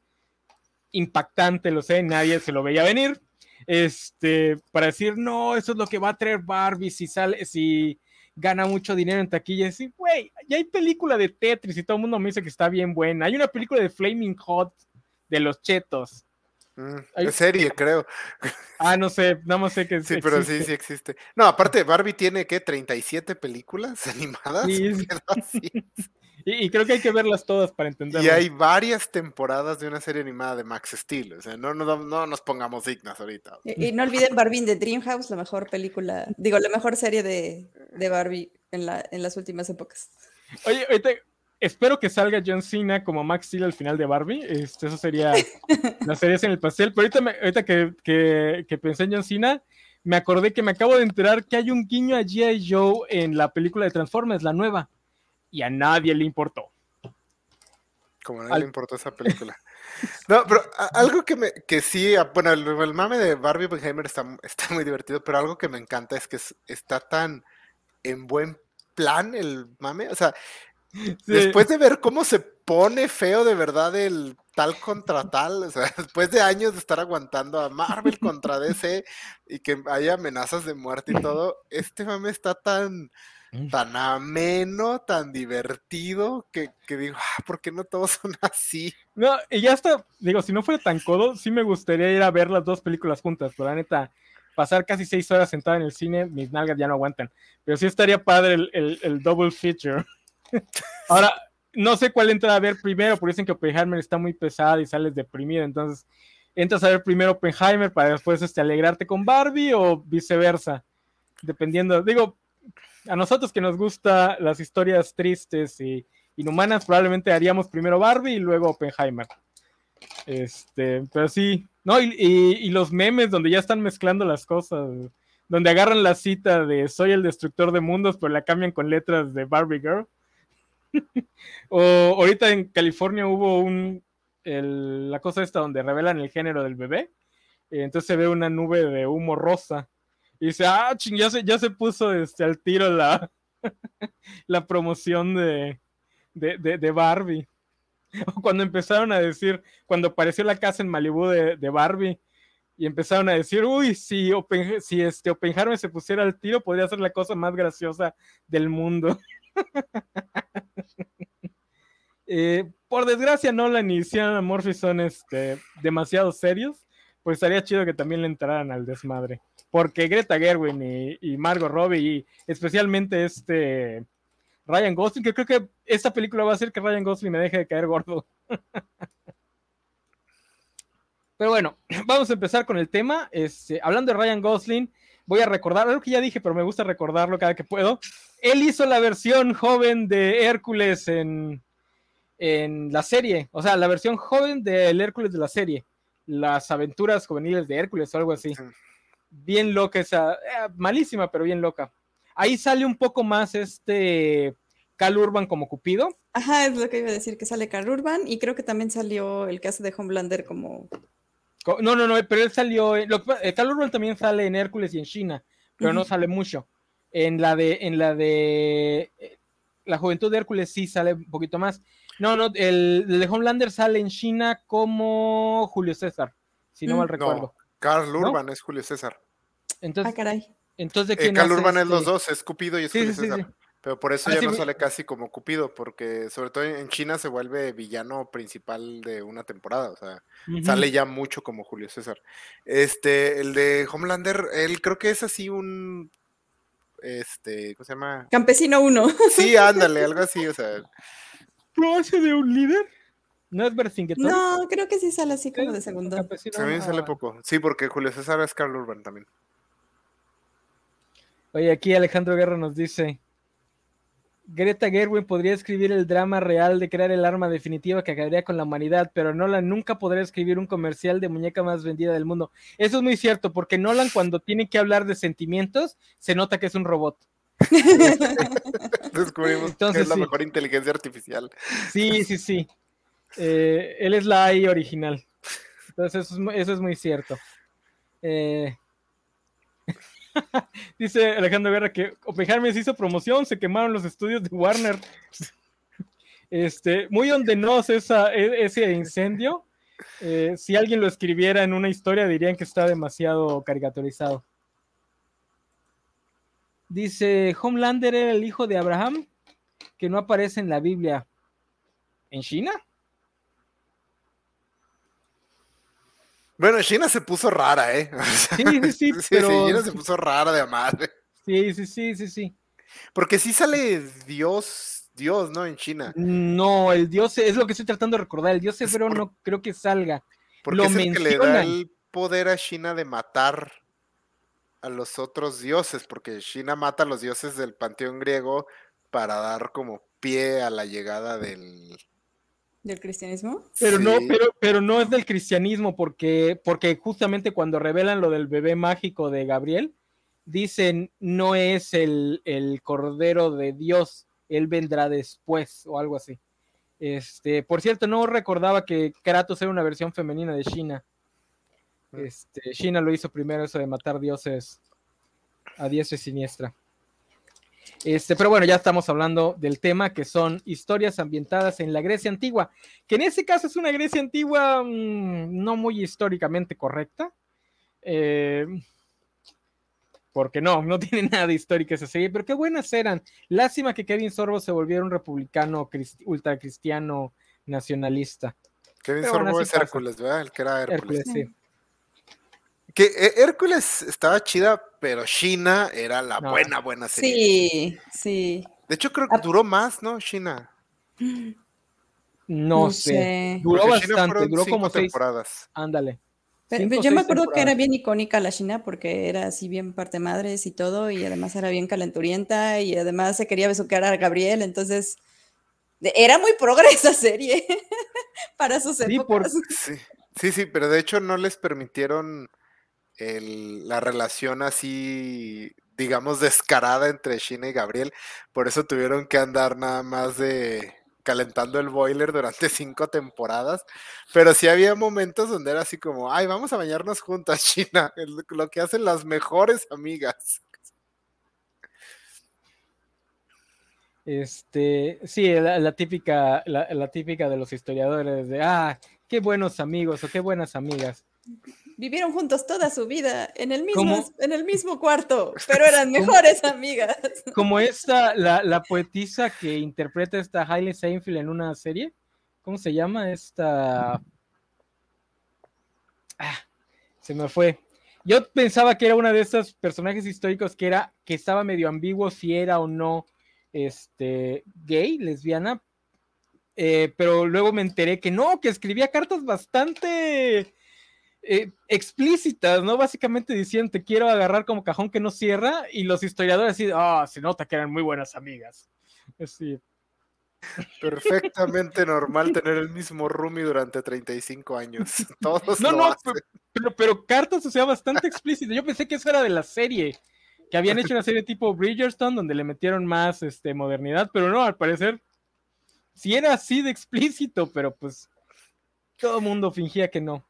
Impactante, lo sé, nadie se lo veía venir. Este, para decir, no, eso es lo que va a traer Barbie si sale, si gana mucho dinero en taquilla. Y güey, ya hay película de Tetris y todo el mundo me dice que está bien buena. Hay una película de Flaming Hot de los chetos. Mm, hay... serie, creo. Ah, no sé, nada más sé que sí. pero sí, sí existe. No, aparte, Barbie tiene, ¿qué? ¿37 películas animadas? Sí, Y, creo que hay que verlas todas para entenderlo. Y hay varias temporadas de una serie animada de Max Steel. O sea, no, no, no nos pongamos dignas ahorita. Y, no olviden Barbie de Dreamhouse, la mejor película, digo, la mejor serie de, de Barbie en, la, en las últimas épocas. Oye, espero que salga John Cena como Max Steel al final de Barbie. Este, eso sería la serie en el pastel. Pero ahorita, ahorita que, que, que, pensé en John Cena, me acordé que me acabo de enterar que hay un guiño a G.I. Joe en la película de Transformers, la nueva y a nadie le importó. Como a nadie le importó esa película. No, pero algo que me, que sí, bueno, el, mame de Barbie Oppenheimer está, está muy divertido, pero algo que me encanta es que está tan en buen plan el mame. O sea, después de ver cómo se pone feo de verdad el tal contra tal, o sea, después de años de estar aguantando a Marvel contra DC y que haya amenazas de muerte y todo, este mame está tan. Tan ameno, tan divertido, que, digo, ah, ¿por qué no todos son así? No, y ya está, digo, si no fuera tan codo, sí me gustaría ir a ver las dos películas juntas, pero la neta, pasar casi seis horas sentada en el cine, mis nalgas ya no aguantan. Pero sí estaría padre el, double feature. Ahora, no sé cuál entra a ver primero, porque dicen que Oppenheimer está muy pesada y sales deprimido, entonces entras a ver primero Oppenheimer para después este, alegrarte con Barbie o viceversa, dependiendo, digo, a nosotros que nos gusta las historias tristes y inhumanas, probablemente haríamos primero Barbie y luego Oppenheimer. Este, pero sí, no, y, los memes donde ya están mezclando las cosas, donde agarran la cita de soy el destructor de mundos, pero la cambian con letras de Barbie Girl. o ahorita en California hubo un, la cosa esta donde revelan el género del bebé, entonces se ve una nube de humo rosa y dice, ah, ching, ya se, ya se puso este, al tiro la, la promoción de, de, Barbie. Cuando empezaron a decir, cuando apareció la casa en Malibu de, Barbie, y empezaron a decir, uy, si, si este Oppenheimer se pusiera al tiro, podría ser la cosa más graciosa del mundo. Eh, por desgracia, Nolan y Cian Murphy son este, demasiado serios. Pues estaría chido que también le entraran al desmadre. Porque Greta Gerwin y, Margot Robbie, y especialmente este Ryan Gosling, que creo que esta película va a hacer que Ryan Gosling me deje de caer gordo. Pero bueno, vamos a empezar con el tema. Este, hablando de Ryan Gosling, voy a recordar algo que ya dije, pero me gusta recordarlo cada que puedo. Él hizo la versión joven de Hércules en, en la serie, o sea, la versión joven del Hércules de la serie, las aventuras juveniles de Hércules o algo así. Bien loca esa, eh, malísima, pero bien loca. Ahí sale un poco más este Cal Urban como Cupido. Ajá, es lo que iba a decir, que sale Cal Urban y creo que también salió el caso de Homelander como... No, no, no, pero él salió, lo, Cal Urban también sale en Hércules y en China, pero uh -huh. no sale mucho. En la de, en la de la juventud de Hércules sí sale un poquito más. No, no, el, el de Homelander sale en China como Julio César, si no mal recuerdo. No, Carl Urban ¿No? es Julio César. Entonces, ah, caray. Entonces, eh, Carl Urban este? es los dos, es Cupido y es sí, Julio sí, César. Sí, Pero por eso ah, ya no sale casi como Cupido, porque sobre todo en China se vuelve villano principal de una temporada, o sea, uh -huh. sale ya mucho como Julio César. Este, el de Homelander, él creo que es así un este, ¿cómo se llama? Campesino 1. Sí, ándale, algo así, o sea. ¿Lo hace de un líder? ¿No es Vercingetorix? No, creo que sí sale así como de segundo. También sale poco. Sí, porque Julio César es Carl Urban también. Oye, aquí Alejandro Guerra nos dice: Greta Gerwin podría escribir el drama real de crear el arma definitiva que acabaría con la humanidad, pero Nolan nunca podrá escribir un comercial de muñeca más vendida del mundo. Eso es muy cierto, porque Nolan cuando tiene que hablar de sentimientos, se nota que es un robot. Descubrimos Entonces, que es la sí. mejor inteligencia artificial. Sí, sí, sí. Eh, él es la AI original. Entonces, eso es, eso es muy cierto. Eh... Dice Alejandro Guerra que Oppenheimer hizo promoción, se quemaron los estudios de Warner. Este, muy ondenoso esa, e, ese incendio. Eh, si alguien lo escribiera en una historia, dirían que está demasiado caricaturizado. Dice: Homelander era el hijo de Abraham, que no aparece en la Biblia. ¿En China? Bueno, China se puso rara, ¿eh? Sí, sí, sí. sí, pero... sí China se puso rara de madre. Sí, sí, sí, sí, sí. Porque sí sale Dios, Dios, ¿no? En China. No, el Dios es lo que estoy tratando de recordar. El Dios hebreo por... no creo que salga. Porque lo es el que le da el poder a China de matar a los otros dioses, porque China mata a los dioses del panteón griego para dar como pie a la llegada del, ¿Del cristianismo? Pero sí. no, pero, pero no es del cristianismo, porque, porque justamente cuando revelan lo del bebé mágico de Gabriel, dicen no es el, el cordero de Dios, él vendrá después, o algo así. Este, por cierto, no recordaba que Kratos era una versión femenina de China. Este, China lo hizo primero eso de matar dioses a diestra y siniestra. Este, pero bueno, ya estamos hablando del tema que son historias ambientadas en la Grecia antigua, que en ese caso es una Grecia antigua mmm, no muy históricamente correcta. Eh, porque no, no tiene nada histórico esa serie, pero qué buenas eran. Lástima que Kevin Sorbo se volviera un republicano ultracristiano nacionalista. Kevin pero Sorbo bueno, es Hércules, ¿verdad? El que era Hércules. Hércules sí. Que Hércules estaba chida, pero China era la no. buena, buena serie. Sí, sí. De hecho, creo que duró más, ¿no? China. No, no sé. sé. Duró Porque bastante, duró como seis temporadas. Ándale. Pero, Cinco, yo me acuerdo temporadas. que era bien icónica la China porque era así bien parte madres y todo, y además era bien calenturienta, y además se quería besuquear a Gabriel, entonces era muy progresa esa serie para sus sí, épocas. Por, sí, sí, sí, pero de hecho no les permitieron la relación así, digamos, descarada entre China y Gabriel. Por eso tuvieron que andar nada más de calentando el boiler durante cinco temporadas. Pero sí había momentos donde era así como, ay, vamos a bañarnos juntas, China, lo que hacen las mejores amigas. Este, sí, la, la típica, la, la, típica de los historiadores de, ah, qué buenos amigos o qué buenas amigas. Vivieron juntos toda su vida en el mismo, en el mismo cuarto, pero eran mejores amigas. Como esta, la, la, poetisa que interpreta esta Hailey Seinfeld en una serie, ¿Cómo se llama esta? Ah, se me fue. Yo pensaba que era una de esos personajes históricos que era que estaba medio ambiguo si era o no este gay, lesbiana, eh, pero luego me enteré que no, que escribía cartas bastante eh, explícitas, ¿no? Básicamente diciendo te quiero agarrar como cajón que no cierra y los historiadores así, ah, se nota que eran muy buenas amigas. Así. Perfectamente normal tener el mismo roomie durante 35 años. Todos no, no, pero, pero, cartas, o sea, bastante explícito. Yo pensé que eso era de la serie, que habían hecho una serie tipo Bridgerton donde le metieron más este, modernidad, pero no, al parecer sí era así de explícito, pero pues todo el mundo fingía que no.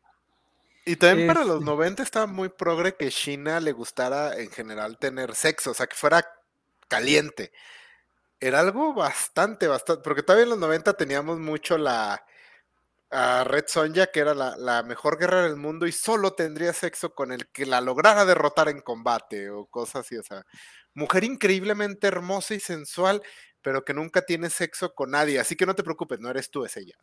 Y también para los 90 estaba muy progre que China le gustara en general tener sexo, o sea, que fuera caliente. Era algo bastante, bastante, porque todavía en los 90 teníamos mucho la Red Sonja, que era la, mejor guerra del mundo y solo tendría sexo con el que la lograra derrotar en combate o cosas así, o sea, mujer increíblemente hermosa y sensual, pero que nunca tiene sexo con nadie, así que no te preocupes, no eres tú, es ella.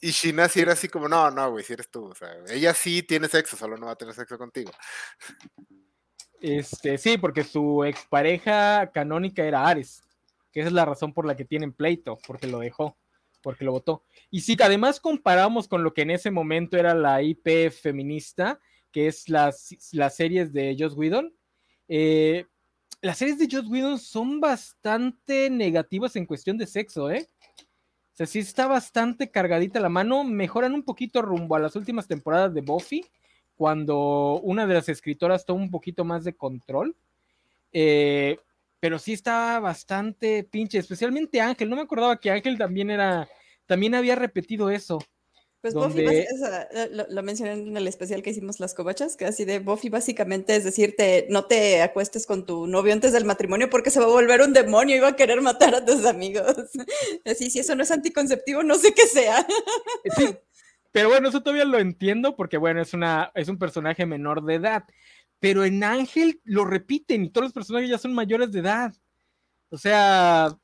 Y Shina sí era así como, no, no, güey, si eres tú, o sea, ella sí tiene sexo, solo no va a tener sexo contigo. Este, sí, porque su expareja canónica era Ares, que esa es la razón por la que tienen pleito, porque lo dejó, porque lo votó. Y si además comparamos con lo que en ese momento era la IP feminista, que es las, las series de Joss Whedon, eh, las series de Joss Whedon son bastante negativas en cuestión de sexo, ¿eh? Sea, sí está bastante cargadita la mano, mejoran un poquito rumbo a las últimas temporadas de Buffy, cuando una de las escritoras toma un poquito más de control. Eh, pero sí estaba bastante pinche, especialmente Ángel. No me acordaba que Ángel también era, también había repetido eso. Pues Buffy, lo, mencioné en el especial que hicimos las cobachas, que así de Buffy básicamente es decirte, no te acuestes con tu novio antes del matrimonio porque se va a volver un demonio y va a querer matar a tus amigos. Así, si eso no es anticonceptivo, no sé qué sea. Sí, pero bueno, eso todavía lo entiendo porque, bueno, es, una, es un personaje menor de edad. Pero en Ángel lo repiten y todos los personajes ya son mayores de edad. O sea,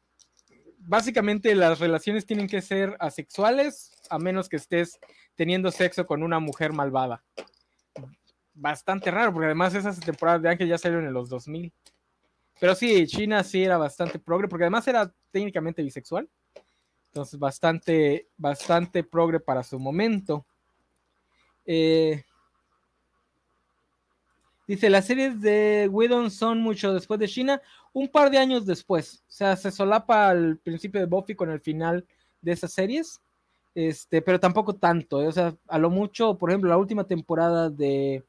básicamente las relaciones tienen que ser asexuales a menos que estés teniendo sexo con una mujer malvada. Bastante raro, porque además esas temporadas de Ángel ya salieron en los 2000. Pero sí, China sí era bastante progre, porque además era técnicamente bisexual. Entonces, bastante, bastante progre para su momento. Eh, dice, las series de Whedon son mucho después de China, un par de años después. O sea, se solapa al principio de Buffy con el final de esas series. Este, pero tampoco tanto. Eh, o sea, a lo mucho, por ejemplo, la última temporada de,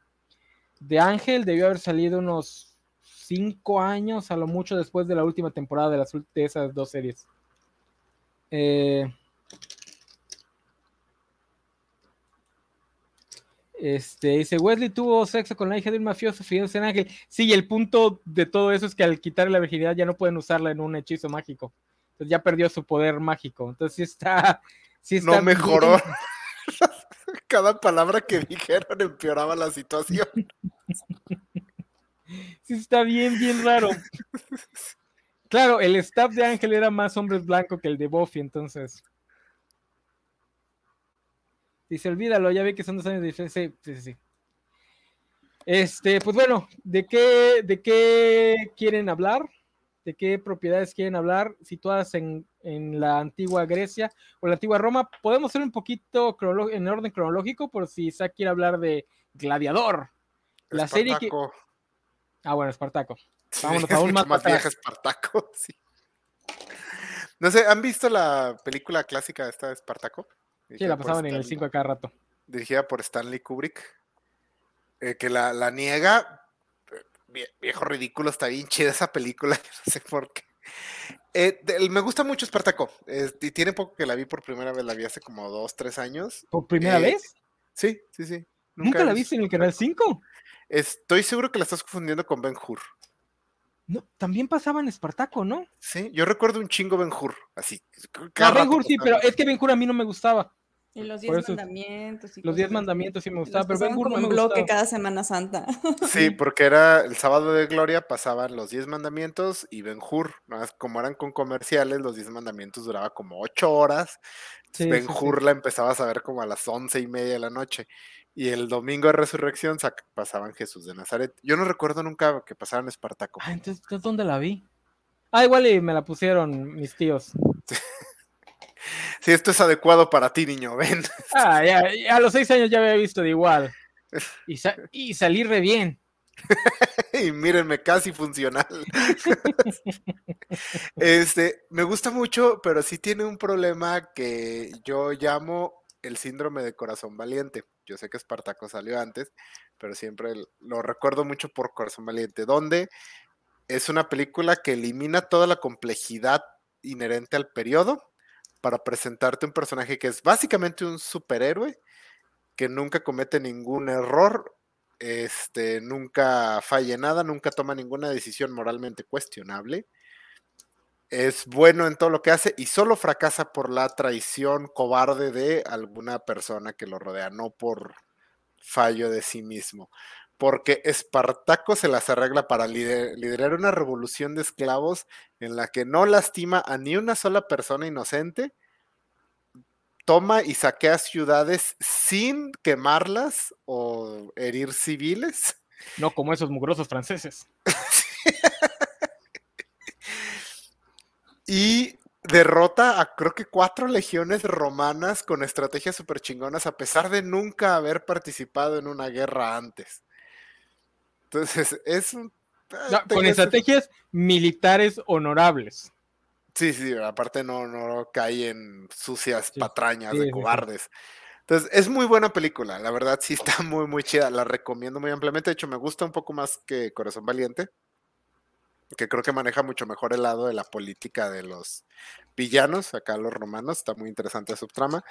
de Ángel debió haber salido unos cinco años, a lo mucho después de la última temporada de, las, de esas dos series. Eh, este, dice, Wesley tuvo sexo con la hija de un mafioso fijándose en Ángel. Sí, el punto de todo eso es que al quitarle la virginidad ya no pueden usarla en un hechizo mágico. Entonces ya perdió su poder mágico. Entonces sí está... Sí está no mejoró. Cada palabra que dijeron empeoraba la situación. sí está bien, bien raro. Claro, el staff de Ángel era más hombres blancos que el de Buffy, entonces. Dice, olvídalo, ya ve que son dos años de diferencia. Sí, sí, sí. Este, pues bueno, ¿de qué, ¿de qué quieren hablar? ¿De qué propiedades quieren hablar situadas en, la antigua Grecia o la antigua Roma? Podemos ser un poquito en orden cronológico por si Isaac quiere hablar de Gladiador. La serie que. Ah, bueno, Espartaco. Vámonos aún más, más vieja Espartaco, sí. No sé, ¿han visto la película clásica de esta de Espartaco? Sí, la pasaban en el 5 a cada rato. Dirigida por Stanley Kubrick. Eh, que la, la niega. Viejo ridículo, está bien chida esa película, no sé por qué. Eh, me gusta mucho Espartaco. y tiene poco que la vi por primera vez, la vi hace como dos, tres años. ¿Por primera eh, vez? Sí, sí, sí. ¿Nunca, la viste en el canal 5? Estoy seguro que la estás confundiendo con Ben Hur. No, también pasaba en Espartaco, ¿no? Sí, yo recuerdo un chingo Ben Hur, así. Ah, ben Hur sí, pero es que Ben Hur a mí no me gustaba. Y los diez eso- mandamientos. y Los diez mandamientos sí me Los gustaban, pero Ben como no me bloque gustaba. cada Semana Santa. Sí, porque era el sábado de gloria, pasaban los 10 mandamientos y Ben Hur. nada más Como eran con comerciales, los 10 mandamientos duraba como 8 horas. Sí, ben sí, sí. Hur la empezabas a ver como a las once y media de la noche. Y el domingo de resurrección pasaban Jesús de Nazaret. Yo no recuerdo nunca que pasaran Espartaco. Ah, entonces, entonces, ¿dónde la vi? Ah, igual y me la pusieron mis tíos. Si esto es adecuado para ti, niño, ven. Ah, ya, ya a los seis años ya había visto de igual. Y, sa- y salí re bien. y mírenme, casi funcional. este, me gusta mucho, pero sí tiene un problema que yo llamo el síndrome de corazón valiente. Yo sé que Espartaco salió antes, pero siempre lo recuerdo mucho por Corazón Valiente, donde es una película que elimina toda la complejidad inherente al periodo para presentarte un personaje que es básicamente un superhéroe que nunca comete ningún error, este, nunca falla nada, nunca toma ninguna decisión moralmente cuestionable. Es bueno en todo lo que hace y solo fracasa por la traición cobarde de alguna persona que lo rodea, no por fallo de sí mismo. Porque Espartaco se las arregla para lider- liderar una revolución de esclavos en la que no lastima a ni una sola persona inocente, toma y saquea ciudades sin quemarlas o herir civiles. No como esos mugrosos franceses. Y derrota a creo que cuatro legiones romanas con estrategias super chingonas a pesar de nunca haber participado en una guerra antes. Entonces, es un... No, eh, con es- estrategias militares honorables. Sí, sí, aparte no, no cae en sucias Sí, patrañas sí, de sí, cobardes. Entonces, es muy buena película, la verdad sí está muy, muy chida, la recomiendo muy ampliamente, de hecho me gusta un poco más que Corazón Valiente, que creo que maneja mucho mejor el lado de la política de los villanos, acá los romanos, está muy interesante su trama,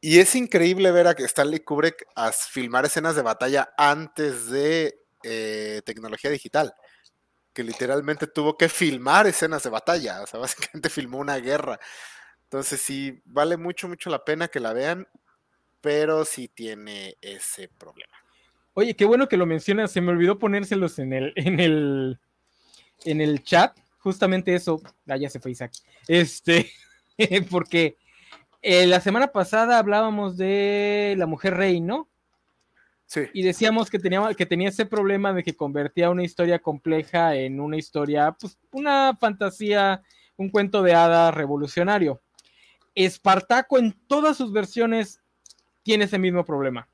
y es increíble ver a que Stanley Kubrick a filmar escenas de batalla antes de eh, tecnología digital que literalmente tuvo que filmar escenas de batalla, o sea, básicamente filmó una guerra. Entonces sí, vale mucho, mucho la pena que la vean, pero sí tiene ese problema. Oye, qué bueno que lo mencionas. Se me olvidó ponérselos en el, en el, en el chat. Justamente eso. Ah, ya se fue Isaac. Este, porque eh, la semana pasada hablábamos de la mujer rey, ¿no? Y decíamos que tenía, que tenía ese problema de que convertía una historia compleja en una historia, pues una fantasía, un cuento de hadas revolucionario. Espartaco en todas sus versiones tiene ese mismo problema.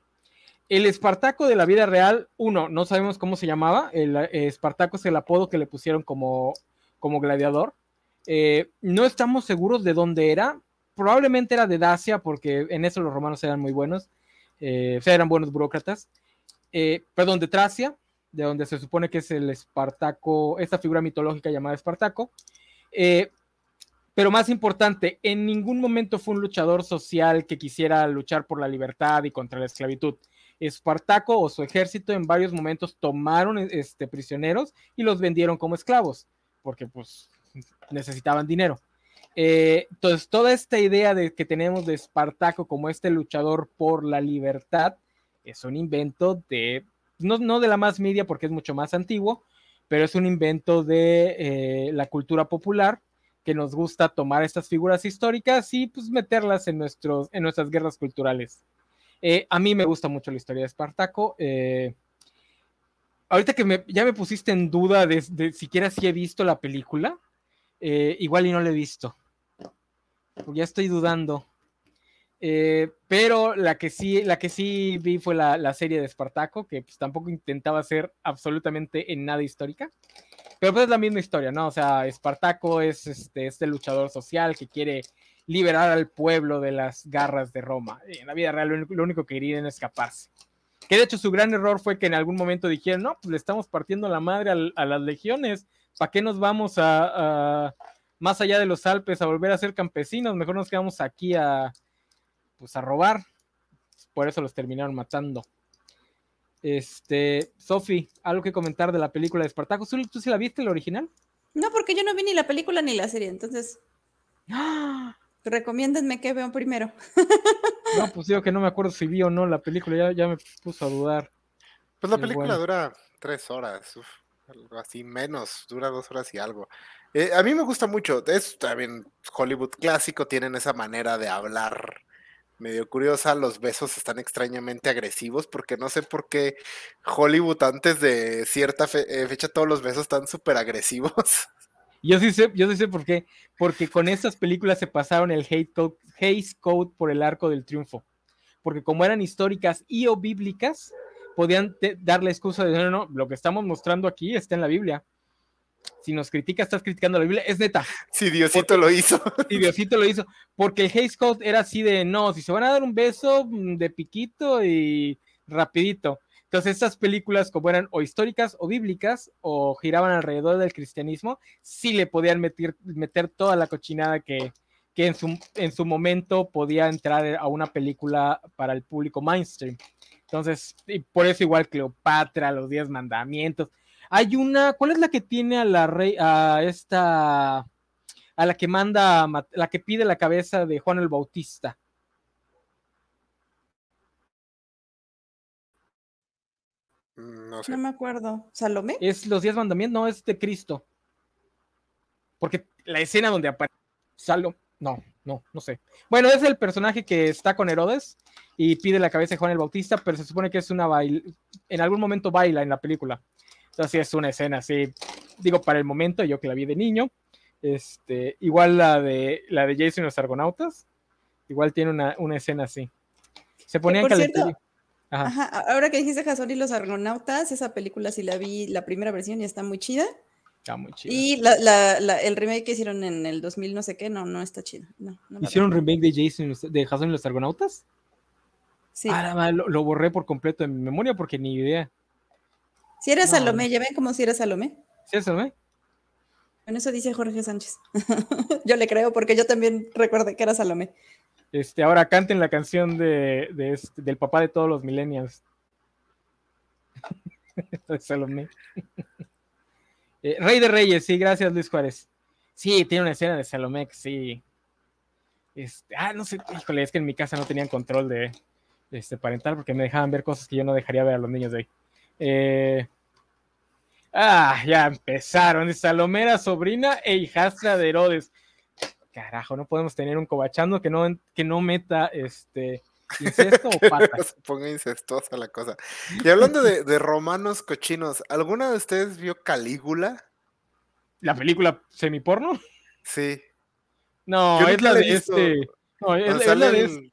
El Espartaco de la vida real, uno, no sabemos cómo se llamaba. El eh, Espartaco es el apodo que le pusieron como, como gladiador. Eh, no estamos seguros de dónde era. Probablemente era de Dacia, porque en eso los romanos eran muy buenos. Eh, o sea, eran buenos burócratas. Eh, perdón, de Tracia, de donde se supone que es el Espartaco, esta figura mitológica llamada Espartaco. Eh, pero más importante, en ningún momento fue un luchador social que quisiera luchar por la libertad y contra la esclavitud. Espartaco o su ejército en varios momentos tomaron este, prisioneros y los vendieron como esclavos, porque pues necesitaban dinero. Eh, entonces, toda esta idea de que tenemos de Espartaco como este luchador por la libertad es un invento de, no, no de la más media porque es mucho más antiguo, pero es un invento de eh, la cultura popular que nos gusta tomar estas figuras históricas y pues meterlas en, nuestros, en nuestras guerras culturales. Eh, a mí me gusta mucho la historia de Espartaco. Ahorita que me, ya me pusiste en duda de, siquiera si he visto la película, igual y no la he visto. Ya estoy dudando. Eh, pero la que sí, la que sí vi fue la, la serie de Espartaco, que pues, tampoco intentaba ser absolutamente en nada histórica. Pero pues es la misma historia, ¿no? O sea, Espartaco es este, este luchador social que quiere liberar al pueblo de las garras de Roma. En la vida real lo único, lo único que querían es escaparse. Que de hecho su gran error fue que en algún momento dijeron, no, pues le estamos partiendo la madre a, a las legiones, ¿para qué nos vamos a, a, más allá de los Alpes a volver a ser campesinos? Mejor nos quedamos aquí a, pues a robar. Por eso los terminaron matando. Este, Sofi, ¿algo que comentar de la película de Espartaco? ¿Tú, ¿Tú sí la viste, la original? No, porque yo no vi ni la película ni la serie, entonces. ¡Ah! Recomiéndenme que vean primero. No, pues digo que no me acuerdo si vi o no la película, ya, ya me puso a dudar. Pues la película bueno. dura tres horas, uf, algo así menos, dura dos horas y algo. Eh, a mí me gusta mucho, es también Hollywood clásico, tienen esa manera de hablar medio curiosa, los besos están extrañamente agresivos, porque no sé por qué Hollywood antes de cierta eh, fecha todos los besos están súper agresivos. Yo sí sé, yo sí sé por qué. Porque con estas películas se pasaron el hate code, Hays Code por el arco del triunfo. Porque como eran históricas y o bíblicas, podían dar la excusa de no, no, no, lo que estamos mostrando aquí está en la Biblia. Si nos criticas, estás criticando la Biblia. Es neta. Si Diosito lo hizo. Y Diosito lo hizo. Porque el Hays Code era así de no, si se van a dar un beso mm, de piquito y rapidito. Entonces, estas películas, como eran o históricas o bíblicas, o giraban alrededor del cristianismo, sí le podían meter, meter toda la cochinada que, que en, su, en su momento podía entrar a una película para el público mainstream. Entonces, y por eso igual Cleopatra, los Diez Mandamientos. Hay una, ¿cuál es la que tiene a la rey, a esta, a la que manda, la que pide la cabeza de Juan el Bautista? No sé. No me acuerdo. ¿Salomé? Es los Diez Mandamientos, no, es de Cristo. Porque la escena donde aparece Salo, no, no, no sé. Bueno, es el personaje que está con Herodes y pide la cabeza de Juan el Bautista, pero se supone que es una bail en algún momento baila en la película. Entonces sí es una escena así, digo, para el momento, yo que la vi de niño. Este, igual la de la de Jason y los Argonautas, igual tiene una, una escena así. Se ponían por cierto, calentar- Ajá. Ajá, a- ahora que dijiste Jason y los Argonautas, esa película sí la vi, la primera versión y está muy chida. Está muy chido. Y la, la- la- el remake que hicieron en el 2000 no sé qué, no, no está chido. No, no la ¿Hicieron un remake de Jason de Jason y los Argonautas? Sí. Ah, madre, lo, lo borré por completo de mi memoria porque ni idea. Si era no, Salomé, ya ven como si era Salomé. ¿Sí eso, eh? Con eso dice Jorge Sánchez. yo le creo porque yo también recuerdo que era Salomé. Este, ahora canten la canción de, de este- del papá de todos los millennials. Salomé. Eh, Rey de Reyes, sí, gracias Luis Juárez. Sí, tiene una escena de Salomé sí. Este, ah, no sé, híjole, es que en mi casa no tenían control de este, parental porque me dejaban ver cosas que yo no dejaría ver a los niños de ahí. Eh, ah, ya empezaron. Salomé era sobrina e hijastra de Herodes. Carajo, no podemos tener un cobachando que no, que no meta este incesto o. Se ponga incestuosa la cosa. Y hablando de, de romanos cochinos, ¿alguna de ustedes vio Calígula? ¿La película semiporno? Sí. No, Yo es la de este. No, es, la de el, este.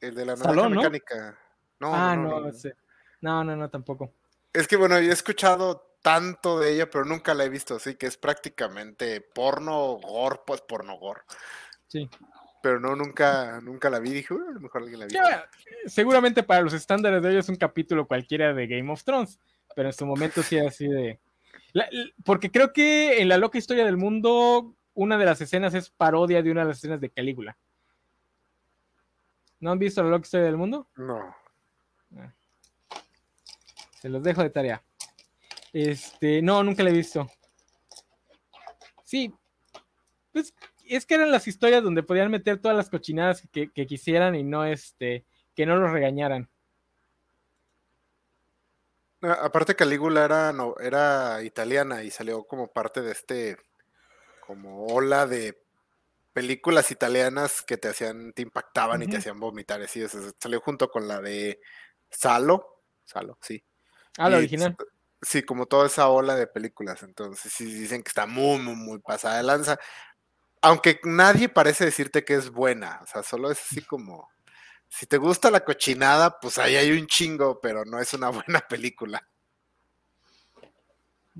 el de la naranja Salón, ¿no? mecánica. No, Ah, no, no, no, no. sé. no, no, no, tampoco. Es que bueno, yo he escuchado tanto de ella, pero nunca la he visto, así que es prácticamente porno gore, pues porno gore. Sí. Pero no, nunca, nunca la vi. Dije, "Uy, a lo mejor alguien la vio. Seguramente para los estándares de hoy es un capítulo cualquiera de Game of Thrones, pero en su momento sí era así de... La- porque creo que en la loca historia del mundo, una de las escenas es parodia de una de las escenas de Calígula. ¿No han visto la loca historia del mundo? No. Se los dejo de tarea. Este, no, nunca la he visto. Sí, pues es que eran las historias donde podían meter todas las cochinadas que, que quisieran y no este, que no los regañaran. No, Aparte Calígula era, no, era italiana y salió como parte de este, como ola de películas italianas que te hacían, te impactaban y te hacían vomitar. Así, sea, salió junto con la de Salo. Salo, sí. Ah, la Y original. Sí, como toda esa ola de películas. Entonces, sí dicen que está muy, muy, muy pasada de lanza. Aunque nadie parece decirte que es buena. O sea, solo es así como. Si te gusta la cochinada, pues ahí hay un chingo, pero no es una buena película.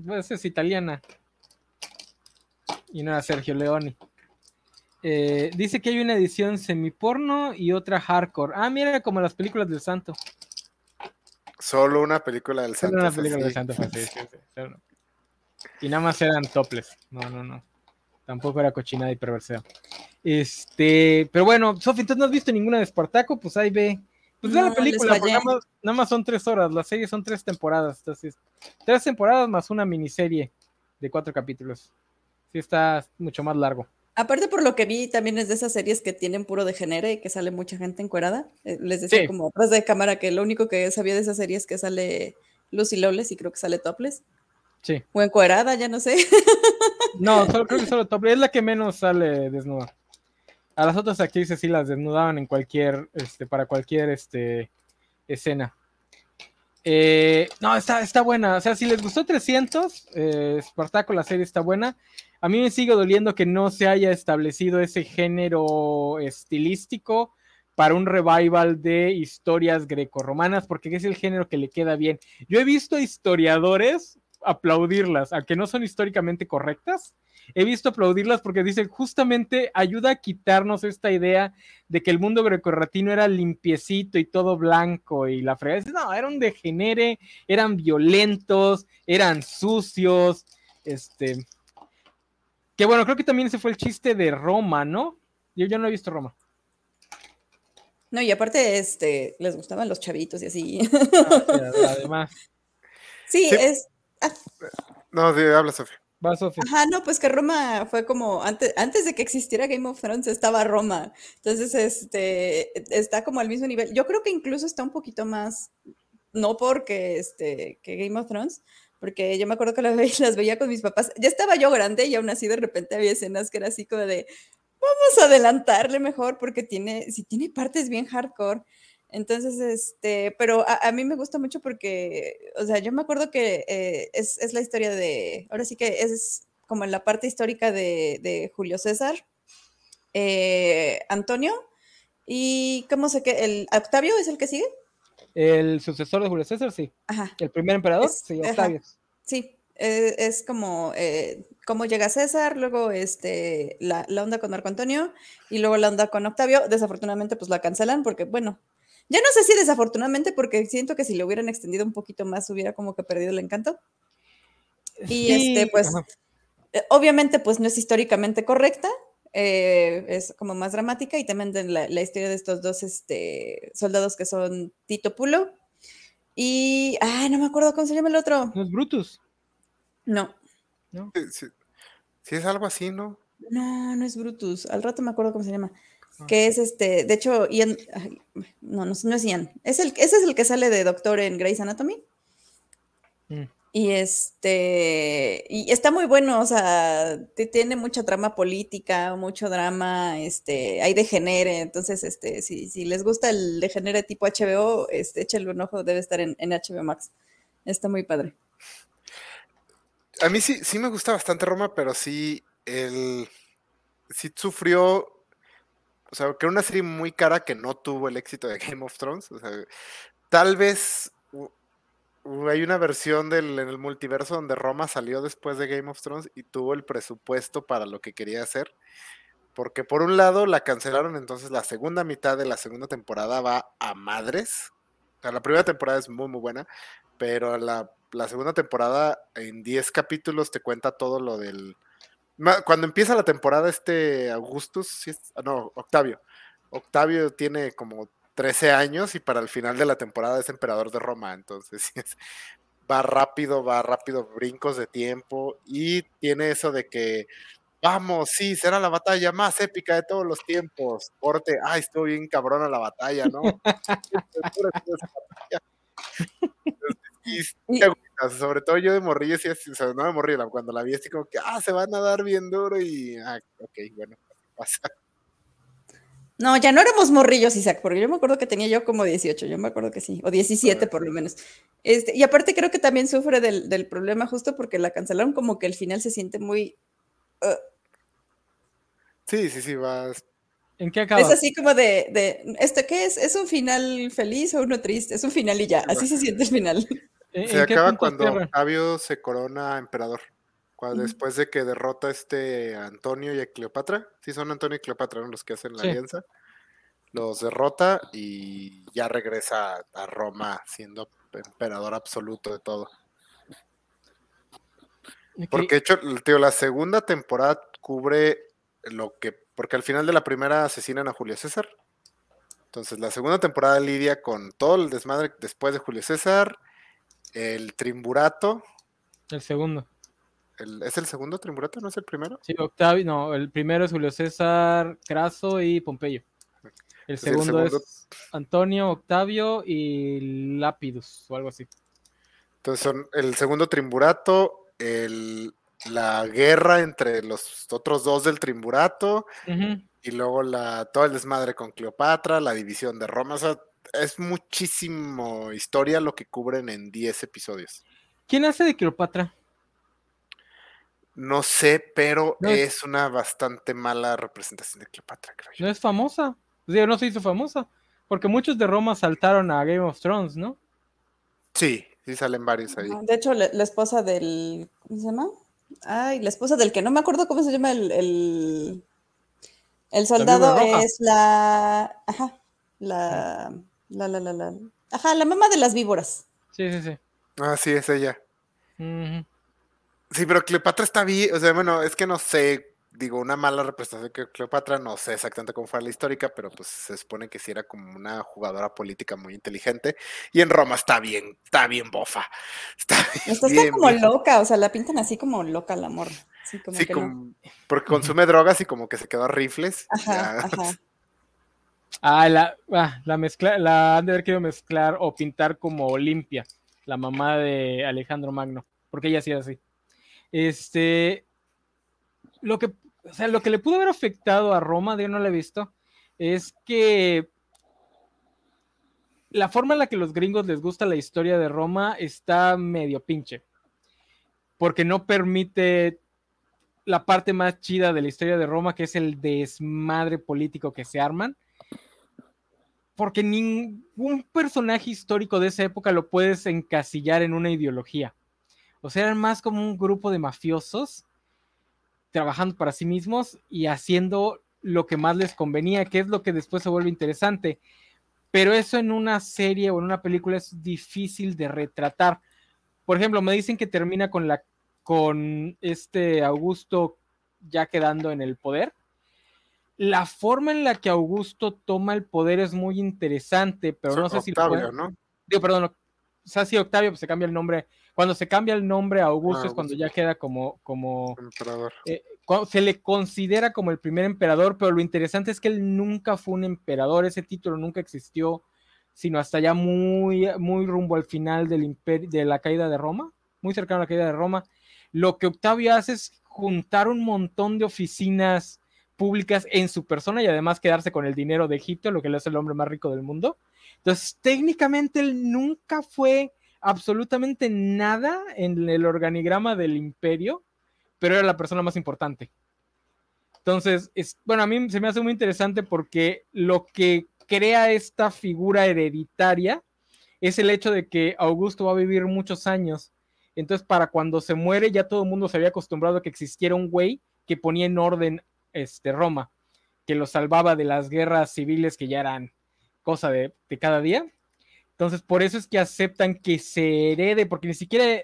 Pues es italiana. Y no era Sergio Leone. Eh, dice que hay una edición semiporno y otra hardcore. Ah, mira, como las películas del santo. Solo una película del Solo Santo. una es película del santo fue así, sí, sí, solo una. Y nada más eran toples. No, no, no. Tampoco era cochinada y perverseo. Este, pero bueno, Sofi, entonces no has visto ninguna de Espartaco, pues ahí ve. Pues ve No, la les película, nada más, nada más son tres horas. La serie son tres temporadas. Entonces, tres temporadas más una miniserie de cuatro capítulos. Sí, está mucho más largo. Aparte por lo que vi, también es de esas series que tienen puro degenere y que sale mucha gente encuerada. Eh, les decía Sí. como atrás de cámara que lo único que sabía de esa serie es que sale Lucy Lawless y creo que sale Topless. Sí. O encuerada, ya no sé. No, solo, creo que solo Top. Es la que menos sale desnuda. A las otras actrices sí las desnudaban en cualquier, este, para cualquier este, escena. Eh, no, está, está buena. O sea, si les gustó 300, eh, Spartaco, la serie está buena. A mí me sigue doliendo que no se haya establecido ese género estilístico para un revival de historias grecorromanas, porque es el género que le queda bien. Yo he visto historiadores aplaudirlas, aunque no son históricamente correctas. He visto aplaudirlas porque dicen justamente ayuda a quitarnos esta idea de que el mundo grecorratino era limpiecito y todo blanco y la fregada. No, era un degenere, eran violentos, eran sucios, este. Que bueno, creo que también ese fue el chiste de Roma, ¿no? Yo, yo no he visto Roma. No, y aparte, este, les gustaban los chavitos y así. Además, sí, Sí. es. No, de, habla Sofía. va Sofía. Ajá, no, pues que Roma fue como antes, antes de que existiera Game of Thrones estaba Roma. Entonces, este, está como al mismo nivel. Yo creo que incluso está un poquito más, no porque este, que Game of Thrones, porque yo me acuerdo que las veía, las veía con mis papás. Ya estaba yo grande y aún así de repente había escenas que era así como de, vamos a adelantarle mejor porque tiene, si tiene partes bien hardcore. Entonces, este, pero a, a mí me gusta mucho porque, o sea, yo me acuerdo que eh, es, es la historia de, ahora sí que es como en la parte histórica de, de Julio César, eh, Antonio, y ¿cómo sé que el Octavio es el que sigue? El sucesor de Julio César, sí. Ajá, El primer emperador, Es- sí, ajá. Octavio. sí, eh, es como eh, cómo llega César, luego este, la, la onda con Marco Antonio y luego la onda con Octavio. Desafortunadamente, pues la cancelan porque, bueno, ya no sé si desafortunadamente, porque siento que si lo hubieran extendido un poquito más hubiera como que perdido el encanto. Y este, pues, ajá. eh, obviamente, pues no es históricamente correcta, eh, es como más dramática y también de la, la historia de estos dos este, soldados que son Tito Pulo y, ay, no me acuerdo cómo se llama el otro. No es Brutus. No, sí. Sí, es algo así, ¿no? no, no es Brutus. Al rato me acuerdo cómo se llama. Ah. Que es este, de hecho, Ian, ay, no, no, es- no es Ian. Es el, ese es el que sale de doctor en Grey's Anatomy. Mm. Y este, y está muy bueno, o sea, te- tiene mucha trama política, mucho drama, este, hay degenere, entonces, este, si, si les gusta el degenere tipo HBO, este, échale un ojo, debe estar en, en HBO Max. Está muy padre. A mí sí, sí me gusta bastante Roma, pero sí, el, sí sufrió, o sea, que era una serie muy cara que no tuvo el éxito de Game of Thrones. O sea, tal vez hay una versión del, en el multiverso donde Roma salió después de Game of Thrones y tuvo el presupuesto para lo que quería hacer. Porque por un lado la cancelaron, entonces la segunda mitad de la segunda temporada va a madres. O sea, la primera temporada es muy, muy buena, pero la, la segunda temporada en 10 capítulos te cuenta todo lo del... Cuando empieza la temporada este Augustus, sí es- ah, no, Octavio. Octavio tiene como 13 años y para el final de la temporada es emperador de Roma, entonces es- va rápido, va rápido, brincos de tiempo y tiene eso de que Vamos, sí, será la batalla más épica de todos los tiempos. Corte, ay, estuvo bien cabrona la batalla, ¿no? Y sí Y- te agüitas, sobre todo yo de morrillo, sí, o sea, no de morrillo, cuando la vi así como que, ah, se van a dar bien duro y, ah, ok, bueno, pasa. No, ya no éramos morrillos, Isaac, porque yo me acuerdo que tenía yo como 18, yo me acuerdo que sí, o 17 Ah, por lo menos. Este, y aparte creo que también sufre del, del problema justo porque la cancelaron como que el final se siente muy... uh, Sí, sí, sí, vas. ¿En qué acaba? es así como de, de, ¿esto qué es? ¿Es un final feliz o uno triste? Es un final y ya, así se siente el final. ¿En- Se acaba cuando cierra? Octavio se corona emperador. Cuando. Después de que derrota este a Antonio y a Cleopatra. Sí, son Antonio y Cleopatra ¿no? los que hacen la Sí. alianza. Los derrota y ya regresa a Roma siendo emperador absoluto de todo. Porque, de hecho, tío, la segunda temporada cubre lo que. Porque al final de la primera asesinan a Julio César. Entonces, la segunda temporada lidia con todo el desmadre después de Julio César, el triunvirato, El segundo. el- ¿Es el segundo triunvirato? ¿No es el primero? Sí, Octavio, no, el primero es Julio César, Craso y Pompeyo. El el segundo, es Antonio, Octavio y Lapidus o algo así. Entonces son el segundo triunvirato, el, la guerra entre los otros dos del triunvirato Ujú. y luego la, todo el desmadre con Cleopatra, la división de Roma. O sea, es muchísimo historia lo que cubren en 10 episodios. ¿Quién hace de Cleopatra? No sé, pero No es- es una bastante mala representación de Cleopatra, creo yo. No es famosa. O sea, no se hizo famosa. Porque muchos de Roma saltaron a Game of Thrones, ¿no? Sí, sí salen varios ahí. De hecho, la, la esposa del. ¿Cómo se llama? Ay, la esposa del que no me acuerdo cómo se llama el. El, el soldado es la. Ajá. La, la, la, la, la. Ajá, la mamá de las víboras. Sí, sí, sí. Ah, sí, es ella. Sí, pero Cleopatra está bien, o sea, bueno, es que no sé, digo, una mala representación de Cleopatra, no sé exactamente cómo fue la histórica, pero pues se supone que sí era como una jugadora política muy inteligente, y en Roma está bien, está bien bofa, está Esta está bien, como bien- loca, o sea, la pintan así como loca la morra. Sí, como sí, que no. como- porque consume drogas y como que se quedó a rifles. Ajá, ya. ajá. Ah, la, ah, la mezcla, la han de haber querido mezclar o pintar como Olimpia, la mamá de Alejandro Magno, porque ella era así. Este, lo que, o sea, lo que le pudo haber afectado a Roma, yo no lo he visto, es que la forma en la que los gringos les gusta la historia de Roma está medio pinche, porque no permite la parte más chida de la historia de Roma, que es el desmadre político que se arman porque ningún personaje histórico de esa época lo puedes encasillar en una ideología. O sea, eran más como un grupo de mafiosos trabajando para sí mismos y haciendo lo que más les convenía, que es lo que después se vuelve interesante. Pero eso en una serie o en una película es difícil de retratar. Por ejemplo, me dicen que termina con la con este Augusto ya quedando en el poder la forma en la que Augusto toma el poder es muy interesante, pero no sé si Octavio, ¿no? Digo, perdón, o sea, sí, Octavio, pues se cambia el nombre. Cuando se cambia el nombre a Augusto Ah, es cuando ya queda como, como, Emperador. cu- se le considera como el primer emperador, pero lo interesante es que él nunca fue un emperador, ese título nunca existió, sino hasta ya muy, muy rumbo al final del imperio, de la caída de Roma, muy cercano a la caída de Roma. Lo que Octavio hace es juntar un montón de oficinas públicas en su persona y además quedarse con el dinero de Egipto, lo que le hace el hombre más rico del mundo. Entonces, técnicamente él nunca fue absolutamente nada en el organigrama del imperio, pero era la persona más importante. Entonces, es, bueno, a mí se me hace muy interesante porque lo que crea esta figura hereditaria es el hecho de que Augusto va a vivir muchos años. Entonces, para cuando se muere, ya todo el mundo se había acostumbrado a que existiera un güey que ponía en orden este, Roma, que lo salvaba de las guerras civiles que ya eran cosa de, de cada día. Entonces, por eso es que aceptan que se herede, porque ni siquiera,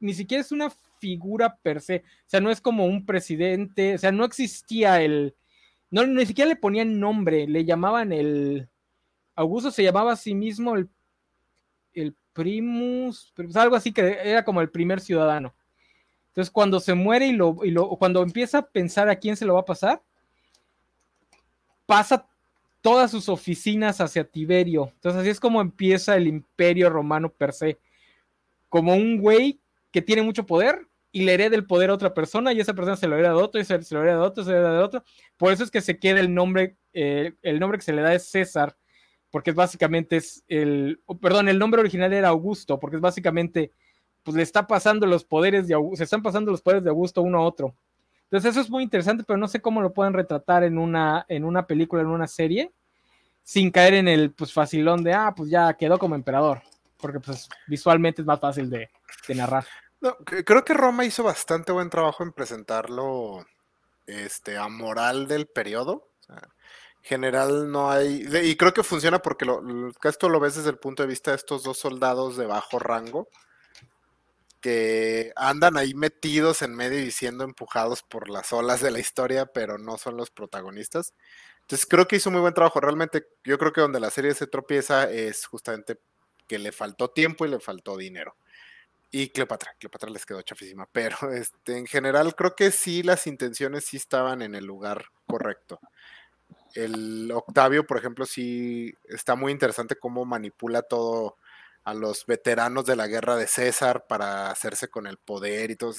ni siquiera es una figura per se. O sea, no es como un presidente, o sea, no existía el. No, ni siquiera le ponían nombre, le llamaban el. Augusto se llamaba a sí mismo el, el primus, pues algo así que era como el primer ciudadano. Entonces, cuando se muere y lo, y lo, cuando empieza a pensar a quién se lo va a pasar, pasa todas sus oficinas hacia Tiberio. Entonces, así es como empieza el imperio romano per se. Como un güey que tiene mucho poder y le hereda el poder a otra persona y esa persona se lo hereda de otro y se, se lo hereda de otro, se lo hereda de otro. Por eso es que se queda el nombre, eh, el nombre que se le da es César, porque es básicamente es el, perdón, el nombre original era Augusto, porque es básicamente, pues le está pasando los poderes de se están pasando los poderes de Augusto uno a otro. Entonces eso es muy interesante, pero no sé cómo lo pueden retratar en una, en una película, en una serie, sin caer en el pues facilón de, ah, pues ya quedó como emperador, porque pues visualmente es más fácil de, narrar. Creo que Roma hizo bastante buen trabajo en presentarlo este, a moral del periodo. O sea, en general no hay. y creo que funciona porque esto lo ves desde el punto de vista de estos dos soldados de bajo rango que andan ahí metidos en medio y siendo empujados por las olas de la historia, pero no son los protagonistas. Entonces creo que hizo muy buen trabajo. Realmente yo creo que donde la serie se tropieza es justamente que le faltó tiempo y le faltó dinero Y Cleopatra, Cleopatra les quedó chafísima, pero este, en general creo que sí las intenciones sí estaban en el lugar correcto. El Octavio, por ejemplo, sí está muy interesante cómo manipula todo a los veteranos de la guerra de César para hacerse con el poder y todo.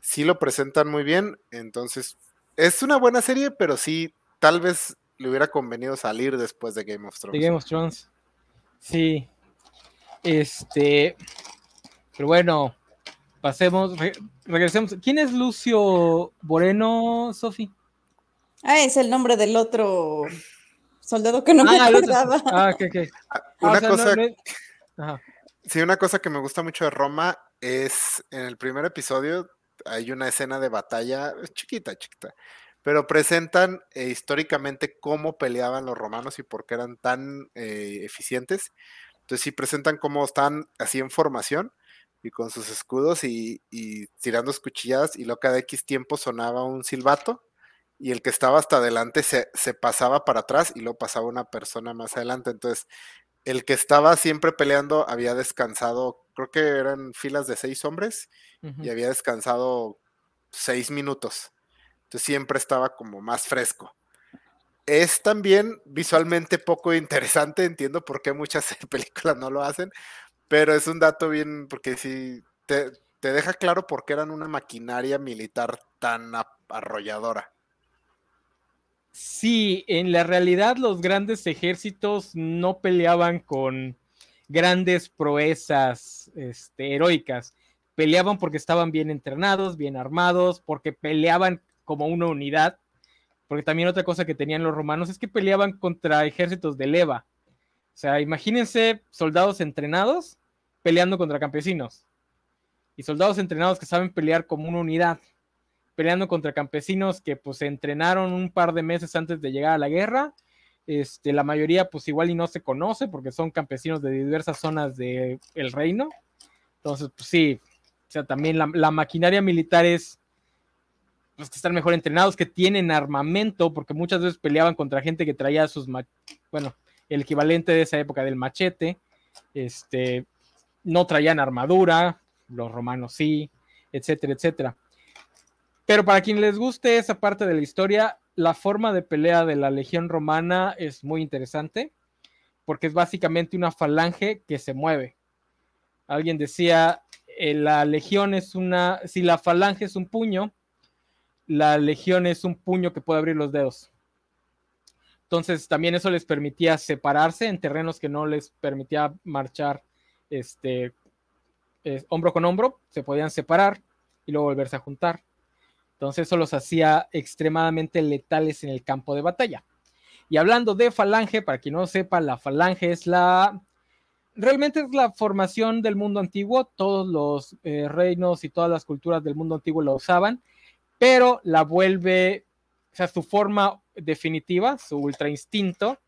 Sí lo presentan muy bien, entonces es una buena serie, pero sí, tal vez le hubiera convenido salir después de Game of Thrones. De Game of Thrones. Sí. Este. Pero bueno, pasemos, regresemos. ¿Quién es Lucio Moreno, Sofi? Ah, es el nombre del otro soldado que no me ah, acordaba. Ah, ok, ok. Ah, una cosa. Sí, una cosa que me gusta mucho de Roma es en el primer episodio hay una escena de batalla chiquita, chiquita, pero presentan eh, históricamente cómo peleaban los romanos y por qué eran tan eh, eficientes. Entonces sí presentan cómo están así en formación y con sus escudos y, tirando cuchilladas y luego cada X tiempo sonaba un silbato y el que estaba hasta adelante se, pasaba para atrás y luego pasaba una persona más adelante. Entonces el que estaba siempre peleando había descansado, creo que eran filas de seis hombres y había descansado seis minutos. Entonces siempre estaba como más fresco. Es también visualmente poco interesante, entiendo por qué muchas películas no lo hacen, pero es un dato bien, porque si te, deja claro por qué eran una maquinaria militar tan arrolladora. Sí, en la realidad los grandes ejércitos no peleaban con grandes proezas este, heroicas. Peleaban porque estaban bien entrenados, bien armados, porque peleaban como una unidad. Porque también otra cosa que tenían los romanos es que peleaban contra ejércitos de leva. O sea, imagínense soldados entrenados peleando contra campesinos. Y soldados entrenados que saben pelear como una unidad. Peleando contra campesinos que pues se entrenaron un par de meses antes de llegar a la guerra. Este, la mayoría pues igual y no se conoce porque son campesinos de diversas zonas del reino. Entonces, pues sí, o sea, también la, maquinaria militar es los que están mejor entrenados, que tienen armamento, porque muchas veces peleaban contra gente que traía sus, bueno, el equivalente de esa época del machete, este, no traían armadura, los romanos sí, etcétera, etcétera. Pero para quien les guste esa parte de la historia, la forma de pelea de la legión romana es muy interesante, porque es básicamente una falange que se mueve. Alguien decía, eh, la legión es una, si la falange es un puño, la legión es un puño que puede abrir los dedos. Entonces también eso les permitía separarse en terrenos que no les permitía marchar este, hombro con hombro, se podían separar y luego volverse a juntar. Entonces eso los hacía extremadamente letales en el campo de batalla. Y hablando de falange, para quien no sepa, la falange es la... Realmente es la formación del mundo antiguo, todos los eh, reinos y todas las culturas del mundo antiguo lo usaban pero la vuelve, o sea, su forma definitiva, su ultra instinto,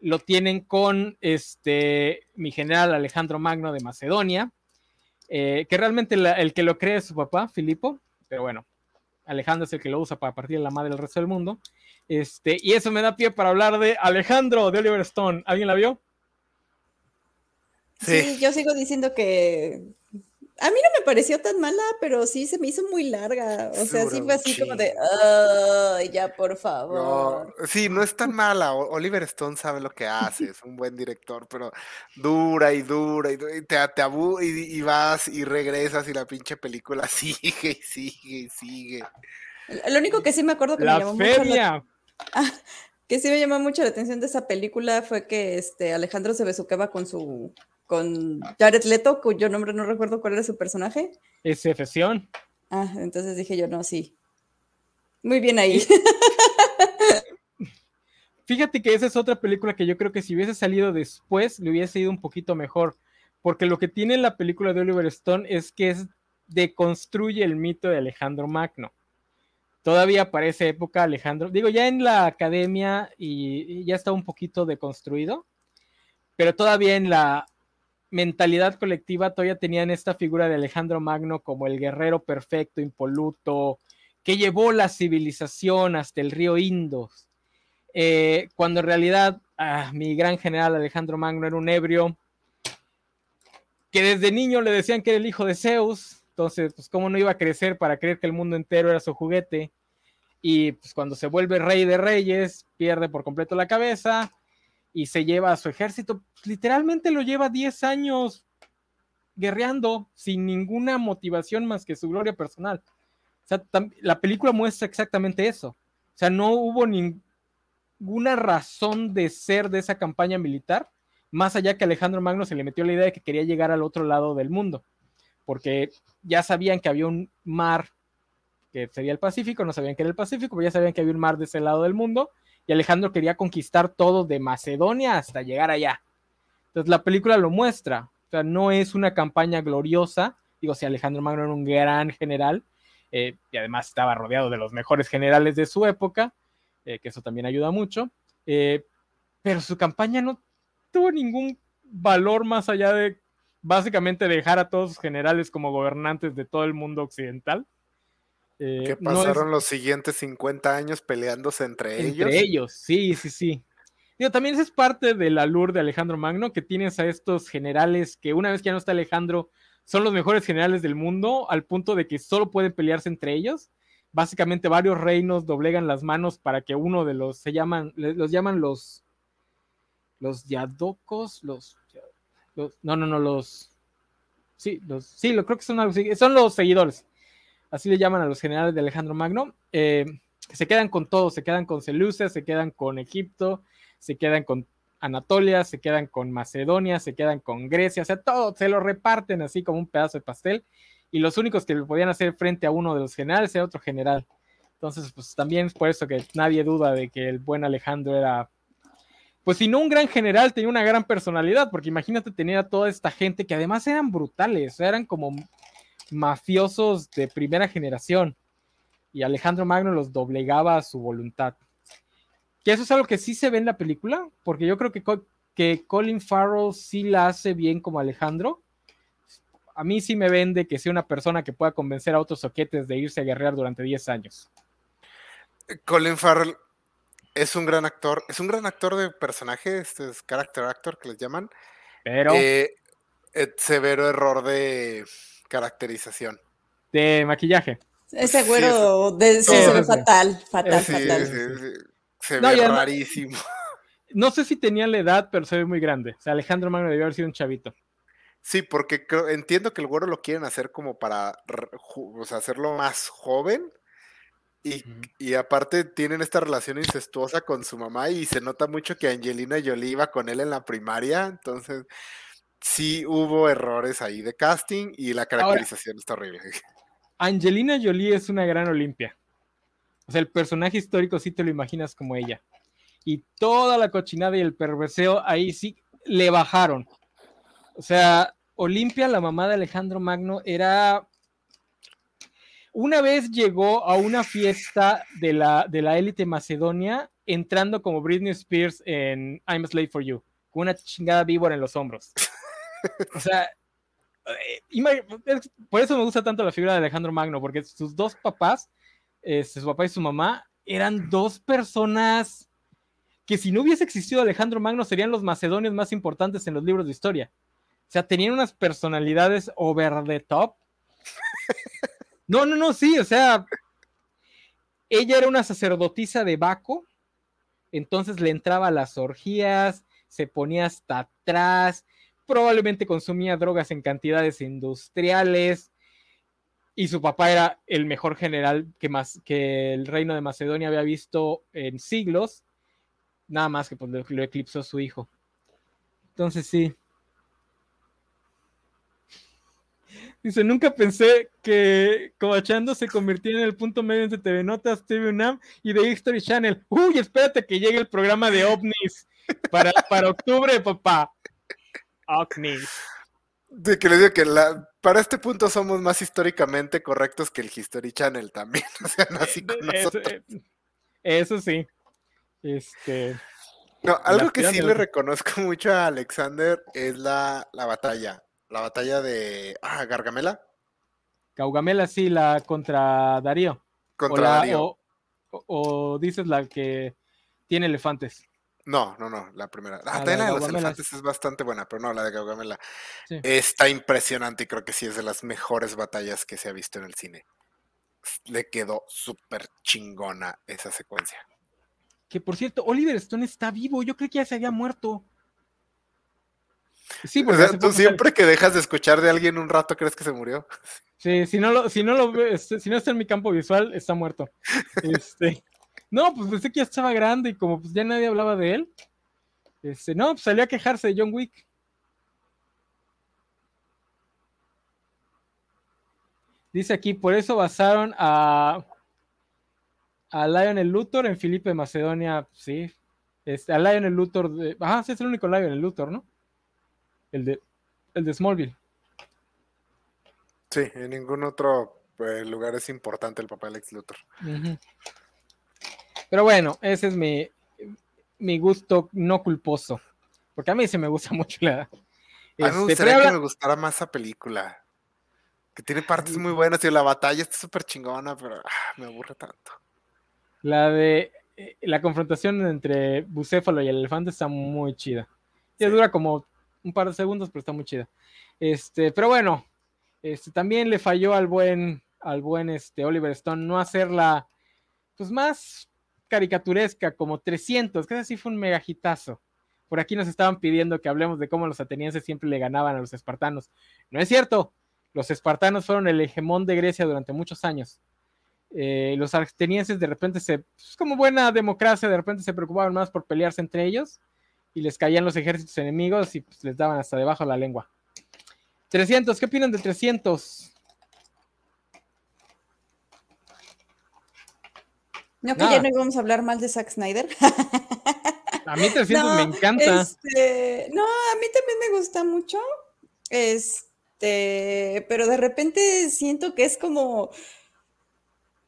lo tienen con este, mi general Alejandro Magno de Macedonia, eh, que realmente el que lo cree es su papá, Filipo, pero bueno, Alejandro es el que lo usa para partir la madre del resto del mundo. Este, y eso me da pie para hablar de Alejandro de Oliver Stone. ¿Alguien la vio? sí yo sigo diciendo que a mí no me pareció tan mala, pero sí se me hizo muy larga. O sea, sí fue así como de, ¡ay, ya, por favor! sí, no es tan mala. Oliver Stone sabe lo que hace, es un buen director, pero dura y dura y, te, te y, vas y regresas y la pinche película sigue y sigue y sigue. Lo único que sí me acuerdo que me llamó mucho la... Que sí me llamó mucho la atención de esa película fue que este Alejandro se besuqueaba con su con Jared Leto, cuyo nombre no recuerdo cuál era su personaje. Es Efesión. Ah, entonces dije yo, no, sí. Muy bien ahí. Fíjate que esa es otra película que yo creo que si hubiese salido después le hubiese ido un poquito mejor, porque lo que tiene la película de Oliver Stone es que es deconstruye el mito de Alejandro Magno. Todavía para esa época Alejandro, digo, ya en la academia y, y ya está un poquito deconstruido, pero todavía en la mentalidad colectiva todavía tenían esta figura de Alejandro Magno como el guerrero perfecto, impoluto, que llevó la civilización hasta el río Indos, eh, cuando en realidad ah, mi gran general Alejandro Magno era un ebrio que desde niño le decían que era el hijo de Zeus, entonces, pues, ¿cómo no iba a crecer para creer que el mundo entero era su juguete? Y pues cuando se vuelve rey de reyes, pierde por completo la cabeza y se lleva a su ejército. Literalmente lo lleva 10 años guerreando sin ninguna motivación más que su gloria personal. O sea, la película muestra exactamente eso. O sea, no hubo ninguna razón de ser de esa campaña militar, más allá que Alejandro Magno se le metió la idea de que quería llegar al otro lado del mundo, porque ya sabían que había un mar que sería el Pacífico, no sabían que era el Pacífico, pero ya sabían que había un mar de ese lado del mundo, y Alejandro quería conquistar todo de Macedonia hasta llegar allá. Entonces la película lo muestra, o sea, no es una campaña gloriosa, digo, si Alejandro Magno era un gran general, eh, y además estaba rodeado de los mejores generales de su época, eh, que eso también ayuda mucho, eh, pero su campaña no tuvo ningún valor más allá de básicamente dejar a todos sus generales como gobernantes de todo el mundo occidental. Eh, ¿Qué pasaron los siguientes 50 años peleándose entre, ellos? Entre ellos, sí, sí, sí. Digo, también es parte del alur de Alejandro Magno, que tienes a estos generales que una vez que ya no está Alejandro, son los mejores generales del mundo, al punto de que solo pueden pelearse entre ellos. Básicamente varios reinos doblegan las manos para que uno de los, se llaman, los llaman los, los yadocos, los, los no, no, no, los, sí, los, sí, lo creo que son, son los seguidores así le llaman a los generales de Alejandro Magno, eh, se quedan con todo, se quedan con Seleucia, se quedan con Egipto, se quedan con Anatolia, se quedan con Macedonia, se quedan con Grecia, o sea, todo se lo reparten así como un pedazo de pastel, y los únicos que podían hacer frente a uno de los generales era otro general. Entonces, pues también es por eso que nadie duda de que el buen Alejandro era, pues si no un gran general, tenía una gran personalidad, porque imagínate tener a toda esta gente que además eran brutales, eran como mafiosos de primera generación y Alejandro Magno los doblegaba a su voluntad. Que eso es algo que sí se ve en la película, porque yo creo que, que Colin Farrell sí la hace bien como Alejandro. A mí sí me vende que sea una persona que pueda convencer a otros soquetes de irse a guerrear durante 10 años. Colin Farrell es un gran actor, es un gran actor de personaje, este es character actor que les llaman. Pero. Eh, eh, severo error de caracterización. De maquillaje. Ese güero de, sí, fatal, fatal, fatal. se ve rarísimo. No sé si tenía la edad, pero se ve muy grande. O sea, Alejandro Magno debió haber sido un chavito. Sí, porque entiendo que el güero lo quieren hacer como para hacerlo más joven. Y, y, aparte tienen esta relación incestuosa con su mamá y se nota mucho que Angelina Jolie iba con él en la primaria, entonces sí hubo errores ahí de casting y la caracterización está horrible. Angelina Jolie es una gran Olimpia. O sea, el personaje histórico sí te lo imaginas como ella. Y toda la cochinada y el perverseo ahí sí le bajaron. O sea, Olimpia, la mamá de Alejandro Magno, era. Una vez llegó a una fiesta de la, de la élite macedonia entrando como Britney Spears en I'm a Slave for You, con una chingada víbora en los hombros. O sea, eh, por eso me gusta tanto la figura de Alejandro Magno, porque sus dos papás, este, su papá y su mamá, eran dos personas que si no hubiese existido Alejandro Magno serían los macedonios más importantes en los libros de historia. O sea, tenían unas personalidades over the top. No, no, no, sí, o sea, ella era una sacerdotisa de Baco, entonces le entraba a las orgías, se ponía hasta atrás, probablemente consumía drogas en cantidades industriales y su papá era el mejor general que, más, que el reino de Macedonia había visto en siglos, nada más que pues, lo, eclipsó su hijo. Entonces sí. Dice, nunca pensé que Cobachando se convirtiera en el punto medio entre TV Notas, TV UNAM y The History Channel. Uy, espérate que llegue el programa de OVNIs para, para octubre, papá. De que les digo que la, para este punto somos más históricamente correctos que el History Channel también. O sea, no así con eso, eh, eso, sí. Este. No, algo que sí le reconozco mucho a Alexander es la, la batalla. La batalla de. Ah, Gargamela. Gaugamela, sí, la contra Darío. Contra Darío. o dices la que tiene elefantes. No, no, no, la primera. Ah, Ah, la de la de los elefantes es bastante buena, pero no, la de Gaugamela Sí. está impresionante y creo que sí es de las mejores batallas que se ha visto en el cine. Le quedó súper chingona esa secuencia. Que por cierto, Oliver Stone está vivo. Yo creí que ya se había muerto. Sí, O porque sea, hace tú siempre que dejas de escuchar de alguien un rato crees que se murió. Sí, si no lo, si no lo si no está en mi campo visual, está muerto. Este, no, pues pensé que ya estaba grande y como pues ya nadie hablaba de él. Este, no, pues salió a quejarse de John Wick. Dice aquí, por eso basaron a a Lionel Luthor en Filipe de Macedonia, sí. Este, a Lionel Luthor de, ajá, sí es el único Lionel Luthor, ¿no? El de el de Smallville. Sí, en ningún otro eh, lugar es importante el papel de Lex Luthor. Ujú. Pero bueno, ese es mi, mi gusto no culposo. Porque a mí sí me gusta mucho la. A mí me Este, gustaría que me gustara más esa película. Que tiene partes muy buenas y la batalla está súper chingona, pero ah, me aburre tanto. La de eh, la confrontación entre Bucéfalo y el elefante está muy chida. Ya Sí. dura como un par de segundos, pero está muy chida. Este, pero bueno, este, también le falló al buen, al buen este, Oliver Stone no hacerla pues más caricaturesca, como 300, que ese sí fue un mega hitazo. Por aquí nos estaban pidiendo que hablemos de cómo los atenienses siempre le ganaban a los espartanos. No es cierto. Los espartanos fueron el hegemón de Grecia durante muchos años. Eh, los atenienses de repente se, pues, como buena democracia, de repente se preocupaban más por pelearse entre ellos y les caían los ejércitos enemigos y pues, les daban hasta debajo la lengua. 300, ¿qué opinan de 300? No, que Nada. ya no íbamos a hablar mal de Zack Snyder. A mí 300 me No, encanta. Este, no, a mí también me gusta mucho. Este, pero de repente siento que es como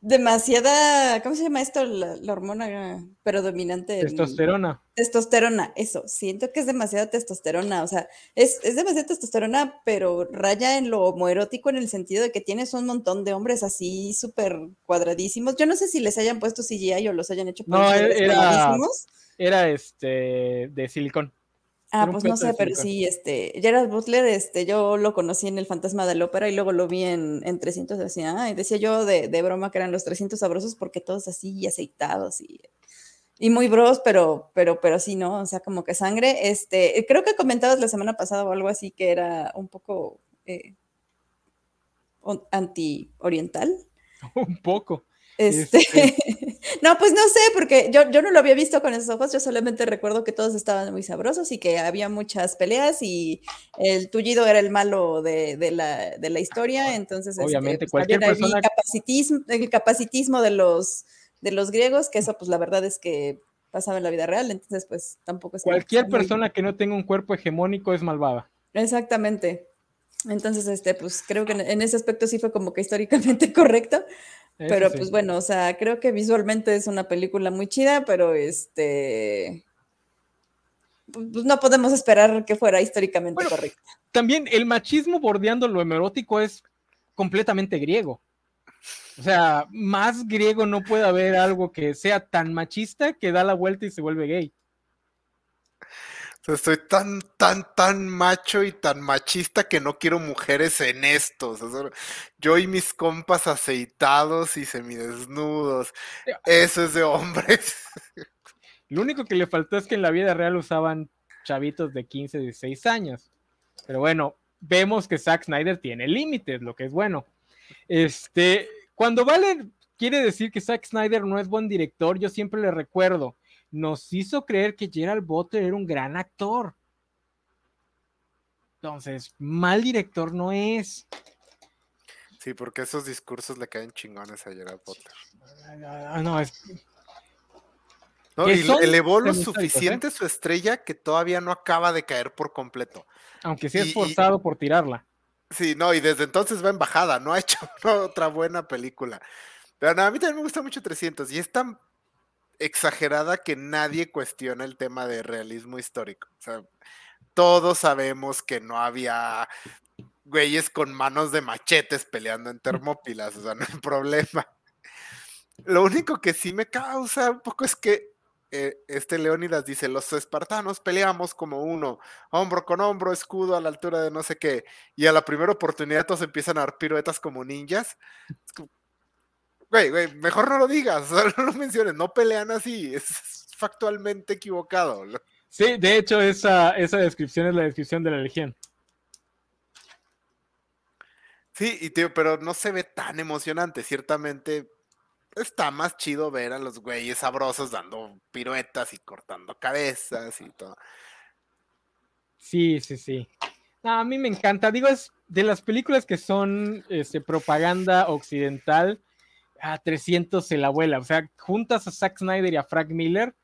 demasiada, ¿cómo se llama esto? La, la hormona predominante. Testosterona. Testosterona, eso. Siento que es demasiada testosterona. O sea, es, es demasiada testosterona, pero raya en lo homoerótico en el sentido de que tienes un montón de hombres así súper cuadradísimos. Yo no sé si les hayan puesto CGI o los hayan hecho No, era-. Era este de silicón. Ah, pues no sé, pero sí, este, Gerard Butler, este, yo lo conocí en El Fantasma de la Ópera y luego lo vi en, en 300, decía, ay, decía yo de, de broma que eran los 300 sabrosos porque todos así aceitados y, y muy bros, pero, pero, pero sí, ¿no? O sea, como que sangre, este, creo que comentabas la semana pasada o algo así que era un poco eh, anti-oriental. Un poco. Este, no, pues no sé, porque yo, yo no lo había visto con esos ojos, yo solamente recuerdo que todos estaban muy sabrosos y que había muchas peleas y el tullido era el malo de, de la, de la historia, entonces este, Obviamente, pues, cualquier persona- capacitismo, el capacitismo de los, de los griegos, que eso pues la verdad es que pasaba en la vida real, entonces pues tampoco es Cualquier muy- persona que no tenga un cuerpo hegemónico es malvada. Exactamente. Entonces, este, pues creo que en ese aspecto sí fue como que históricamente correcto. Eso Pero sí. pues bueno, o sea, creo que visualmente es una película muy chida, pero este. Pues pues, no podemos esperar que fuera históricamente Bueno, correcta. También el machismo bordeando lo hemerótico es completamente griego. O sea, más griego no puede haber algo que sea tan machista que da la vuelta y se vuelve gay. Sea, estoy tan, tan, tan macho y tan machista que no quiero mujeres en esto. O sea, solo- yo y mis compas aceitados y semidesnudos. Eso es de hombres. Lo único que le faltó es que en la vida real usaban chavitos de 15, 16 años. Pero bueno, vemos que Zack Snyder tiene límites, lo que es bueno. Este, cuando Valen quiere decir que Zack Snyder no es buen director, yo siempre le recuerdo, nos hizo creer que Gerald Butler era un gran actor. Entonces, mal director no es. Sí, porque esos discursos le caen chingones a Gerard Butler. Ah, No, es ¿no? Que Y elevó lo ¿eh? suficiente su estrella que todavía no acaba de caer por completo. aunque sí es y- forzado por tirarla. Sí, no, y desde entonces va en bajada, no ha hecho otra buena película. Pero no, a mí también me gusta mucho 300 y es tan exagerada que nadie cuestiona el tema de realismo histórico. O sea, todos sabemos que no había güeyes con manos de machetes peleando en Termópilas, o sea, no hay problema. Lo único que sí me causa un poco es que eh, este Leónidas dice, los espartanos peleamos como uno, hombro con hombro, escudo a la altura de no sé qué, y a la primera oportunidad todos empiezan a dar piruetas como ninjas. Güey, güey, mejor no lo digas, no lo menciones, no pelean así, es factualmente equivocado. Sí, de hecho, esa, esa descripción es la descripción de la legión. Sí, y tío, pero no se ve tan emocionante. Ciertamente está más chido ver a los güeyes sabrosos dando piruetas y cortando cabezas y todo. Sí, sí, sí. a mí me encanta. Digo, es de las películas que son este, propaganda occidental. A 300 se la abuela. O sea, juntas a Zack Snyder y a Frank Miller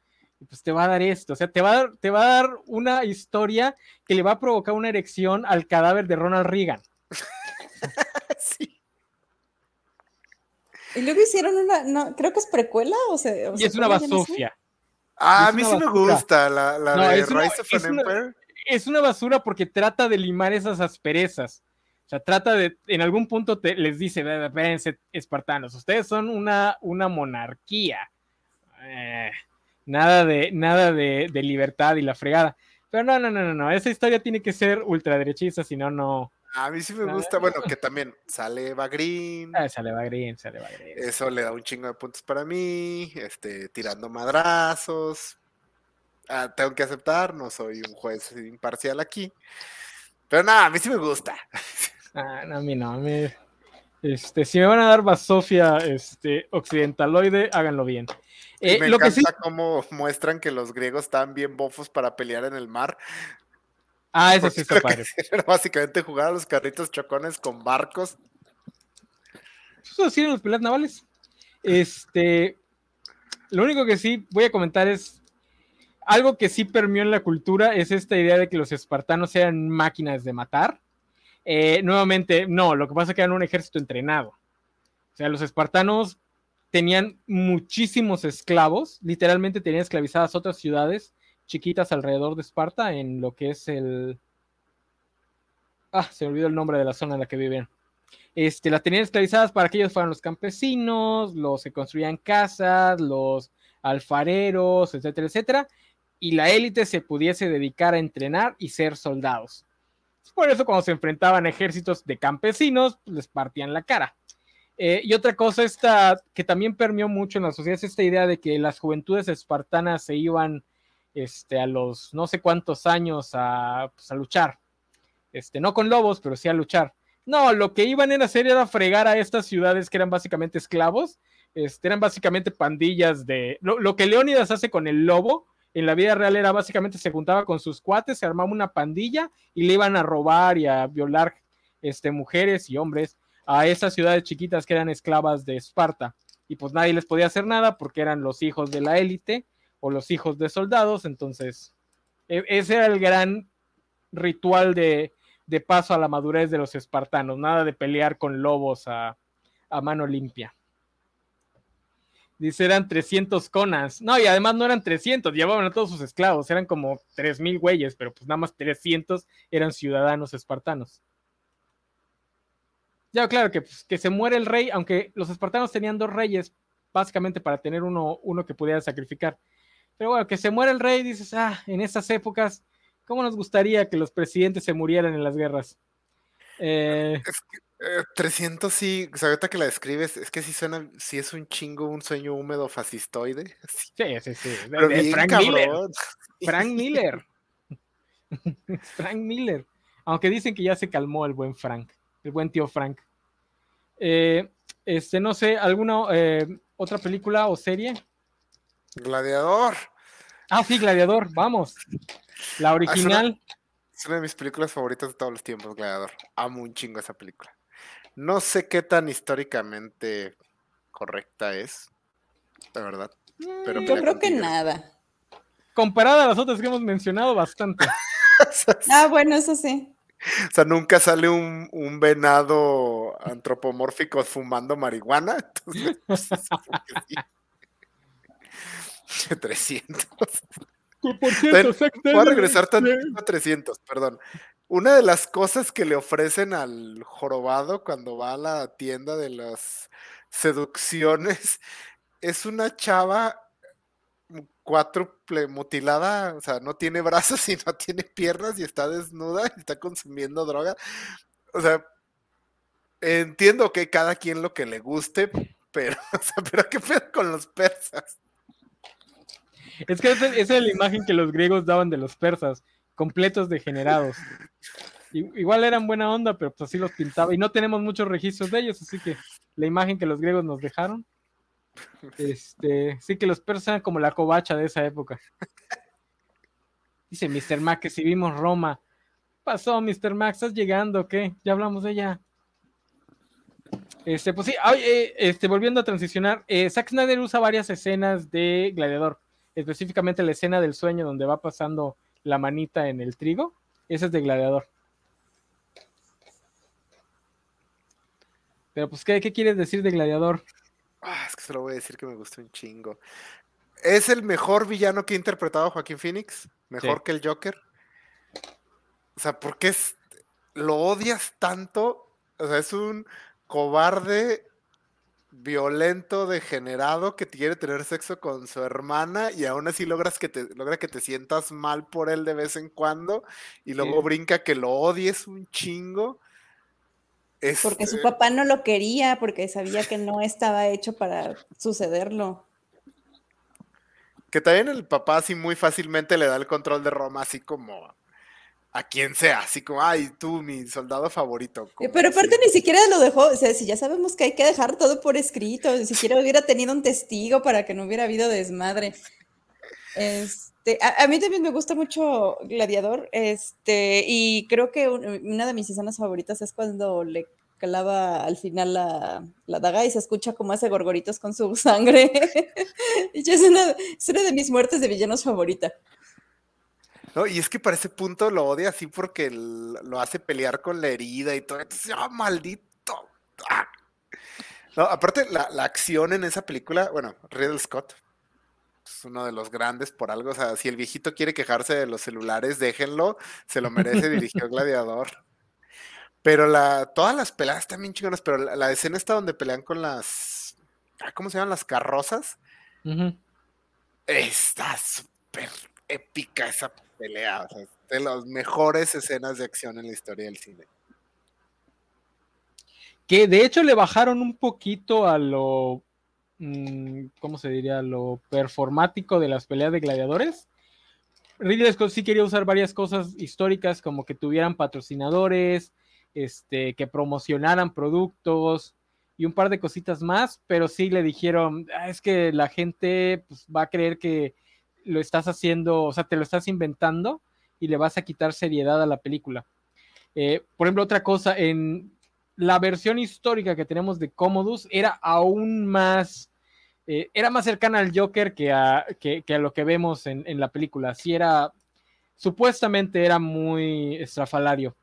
pues te va a dar esto, o sea, te va a dar, te va a dar una historia que le va a provocar una erección al cadáver de Ronald Reagan. sí. Y luego hicieron una, no, creo que es precuela, o sea, y es una basofia. Ah, a mí sí me gusta la, la de Rise of an Empire. es una basura porque trata de limar esas asperezas. Sea, trata de, en algún punto te, les dice, espérense, espartanos, ustedes son una, una monarquía. Eh, nada de, nada de, libertad y la fregada. Pero no, no, no, no, no, esa historia tiene que ser ultraderechista, si no, no. A mí sí me gusta, bueno, que también sale Bagrin. Ah, sale Bagrin, sale Bagrin. Eso le da un chingo de puntos para mí, este, tirando madrazos. Ah, tengo que aceptar, no soy un juez imparcial aquí. Pero nada, a mí sí me gusta. Ah, no, a mí no, a mí, este, si me van a dar basofia este, occidentaloide, háganlo bien. Eh, me encanta cómo muestran que los griegos estaban bien bofos para pelear en el mar. Ah, eso sí está padre. básicamente jugar a los carritos chocones con barcos. Eso sí los peleas navales. Este, lo único que sí voy a comentar es algo que sí permeó en la cultura es esta idea de que los espartanos eran máquinas de matar. Eh, nuevamente, no, lo que pasa es que eran un ejército entrenado. O sea, los espartanos tenían muchísimos esclavos, literalmente tenían esclavizadas otras ciudades chiquitas alrededor de Esparta en lo que es el... Ah, se me olvidó el nombre de la zona en la que vivían. Este, las tenían esclavizadas para que ellos fueran los campesinos, los que construían casas, los alfareros, etcétera, etcétera, y la élite se pudiese dedicar a entrenar y ser soldados. Por eso cuando se enfrentaban ejércitos de campesinos, les partían la cara. Eh, y otra cosa esta, que también permeó mucho en la sociedad es esta idea de que las juventudes espartanas se iban este, a los no sé cuántos años a, pues, luchar. Este, no con lobos, pero sí a luchar. No, lo que iban a hacer era fregar a estas ciudades que eran básicamente esclavos. Este, eran básicamente pandillas de... Lo, lo, que Leónidas hace con el lobo en la vida real era básicamente se juntaba con sus cuates, se armaba una pandilla y le iban a robar y a violar este, mujeres y hombres a esas ciudades chiquitas que eran esclavas de Esparta. Y pues nadie les podía hacer nada porque eran los hijos de la élite o los hijos de soldados. Entonces, e, ese era el gran ritual de, paso a la madurez de los espartanos. Nada de pelear con lobos a, mano limpia. Dice, eran 300 conas. No, y además no eran 300, llevaban a todos sus esclavos, eran como 3.000 güeyes, pero pues nada más 300 eran ciudadanos espartanos. Ya, claro, que, pues, que se muere el rey, aunque los espartanos tenían dos reyes, básicamente para tener uno, uno que pudiera sacrificar. Pero bueno, que se muere el rey, dices, ah, en esas épocas, ¿cómo nos gustaría que los presidentes se murieran en las guerras? Eh, 300 eh, sí, o sea, ahorita que la describes, es que sí suena, sí es un chingo, un sueño húmedo fascistoide. Sí, sí, sí. Frank Miller. Frank Miller. Frank Miller. Aunque dicen que ya se calmó el buen Frank el buen tío Frank. Eh, este, no sé, ¿alguna eh, otra película o serie? Gladiador. Ah, sí, Gladiador, vamos. La ah, original. es, una, de mis películas favoritas de todos los tiempos, Gladiador. Amo un chingo esa película. No sé qué tan históricamente correcta es, la verdad. Pero Yo creo que nada. Comparada a las otras que hemos mencionado, bastante. ah, bueno, eso sí. O sea, nunca sale un, un venado antropomórfico fumando marihuana. Entonces, pues, sí. 300. Por cierto, Voy a regresar a 300, perdón. Una de las cosas que le ofrecen al jorobado cuando va a la tienda de las seducciones es una chava cuádruple mutilada, o sea, no tiene brazos y no tiene piernas y está desnuda y está consumiendo droga. O sea, entiendo que cada quien lo que le guste, pero, pero ¿qué pedo con los persas? Es que esa es la imagen que los griegos daban de los persas, completos degenerados. Igual eran buena onda, pero pues así los pintaba. Y no tenemos muchos registros de ellos, así que la imagen que los griegos nos dejaron. Este, sí que los persas eran como la covacha de esa época. Dice Mr. Mac que si vimos Roma. Pasó, Mr. Mac, ¿estás llegando? ¿Qué? Ya hablamos de ella. Este, pues sí, eh, este, volviendo a transicionar, eh, Zack Snyder usa varias escenas de Gladiador, específicamente la escena del sueño donde va pasando la manita en el trigo, esa es de Gladiador. Pero pues, ¿qué, qué quieres decir de Gladiador? Ah, es que se lo voy a decir que me gustó un chingo. Es el mejor villano que ha interpretado Joaquín Phoenix, mejor Sí. que el Joker. O sea, ¿por qué es- lo odias tanto? O sea, es un cobarde, violento, degenerado que quiere tener sexo con su hermana y aún así logras que te, logra que te sientas mal por él de vez en cuando y luego Sí. brinca que lo odies un chingo. Porque su Este, papá no lo quería, porque sabía que no estaba hecho para sucederlo. Que también el papá así muy fácilmente le da el control de Roma, así como a quien sea, así como, ay, tú, mi soldado favorito. Eh, Pero aparte así. ni siquiera lo dejó, o sea, si ya sabemos que hay que dejar todo por escrito, ni siquiera hubiera tenido un testigo para que no hubiera habido desmadre. Este, a, a mí también me gusta mucho Gladiador, este, y creo que un- una de mis escenas favoritas es cuando le clava al final la, la daga y se escucha como hace gorgoritos con su sangre. Y es una, es una de mis muertes de villanos favorita. No, y es que para ese punto lo odia así porque lo hace pelear con la herida y todo. Entonces, ¡ah, maldito! ¡Ah! No, aparte, la, la acción en esa película, bueno, Riddle Scott es uno de los grandes por algo. O sea, si el viejito quiere quejarse de los celulares, déjenlo, se lo merece, dirigió Gladiador. Pero la, todas las peleas están bien chingonas, pero la, la escena está donde pelean con las. ah, ¿Cómo se llaman? Las carrozas. Está súper épica esa pelea. O sea, de las mejores escenas de acción en la historia del cine. Que de hecho le bajaron un poquito a lo, mm, ¿cómo se diría? Lo performático de las peleas de gladiadores. Ridley Scott sí quería usar varias cosas históricas, como que tuvieran patrocinadores, este, que promocionaran productos y un par de cositas más, pero sí le dijeron, "Ah, es que la gente pues, va a creer que lo estás haciendo, o sea, te lo estás inventando y le vas a quitar seriedad a la película. Eh, por ejemplo, otra cosa, en la versión histórica que tenemos de Commodus era aún más, eh, era más cercana al Joker que a, que, a lo que vemos en, en la película. Sí era, supuestamente era muy estrafalario.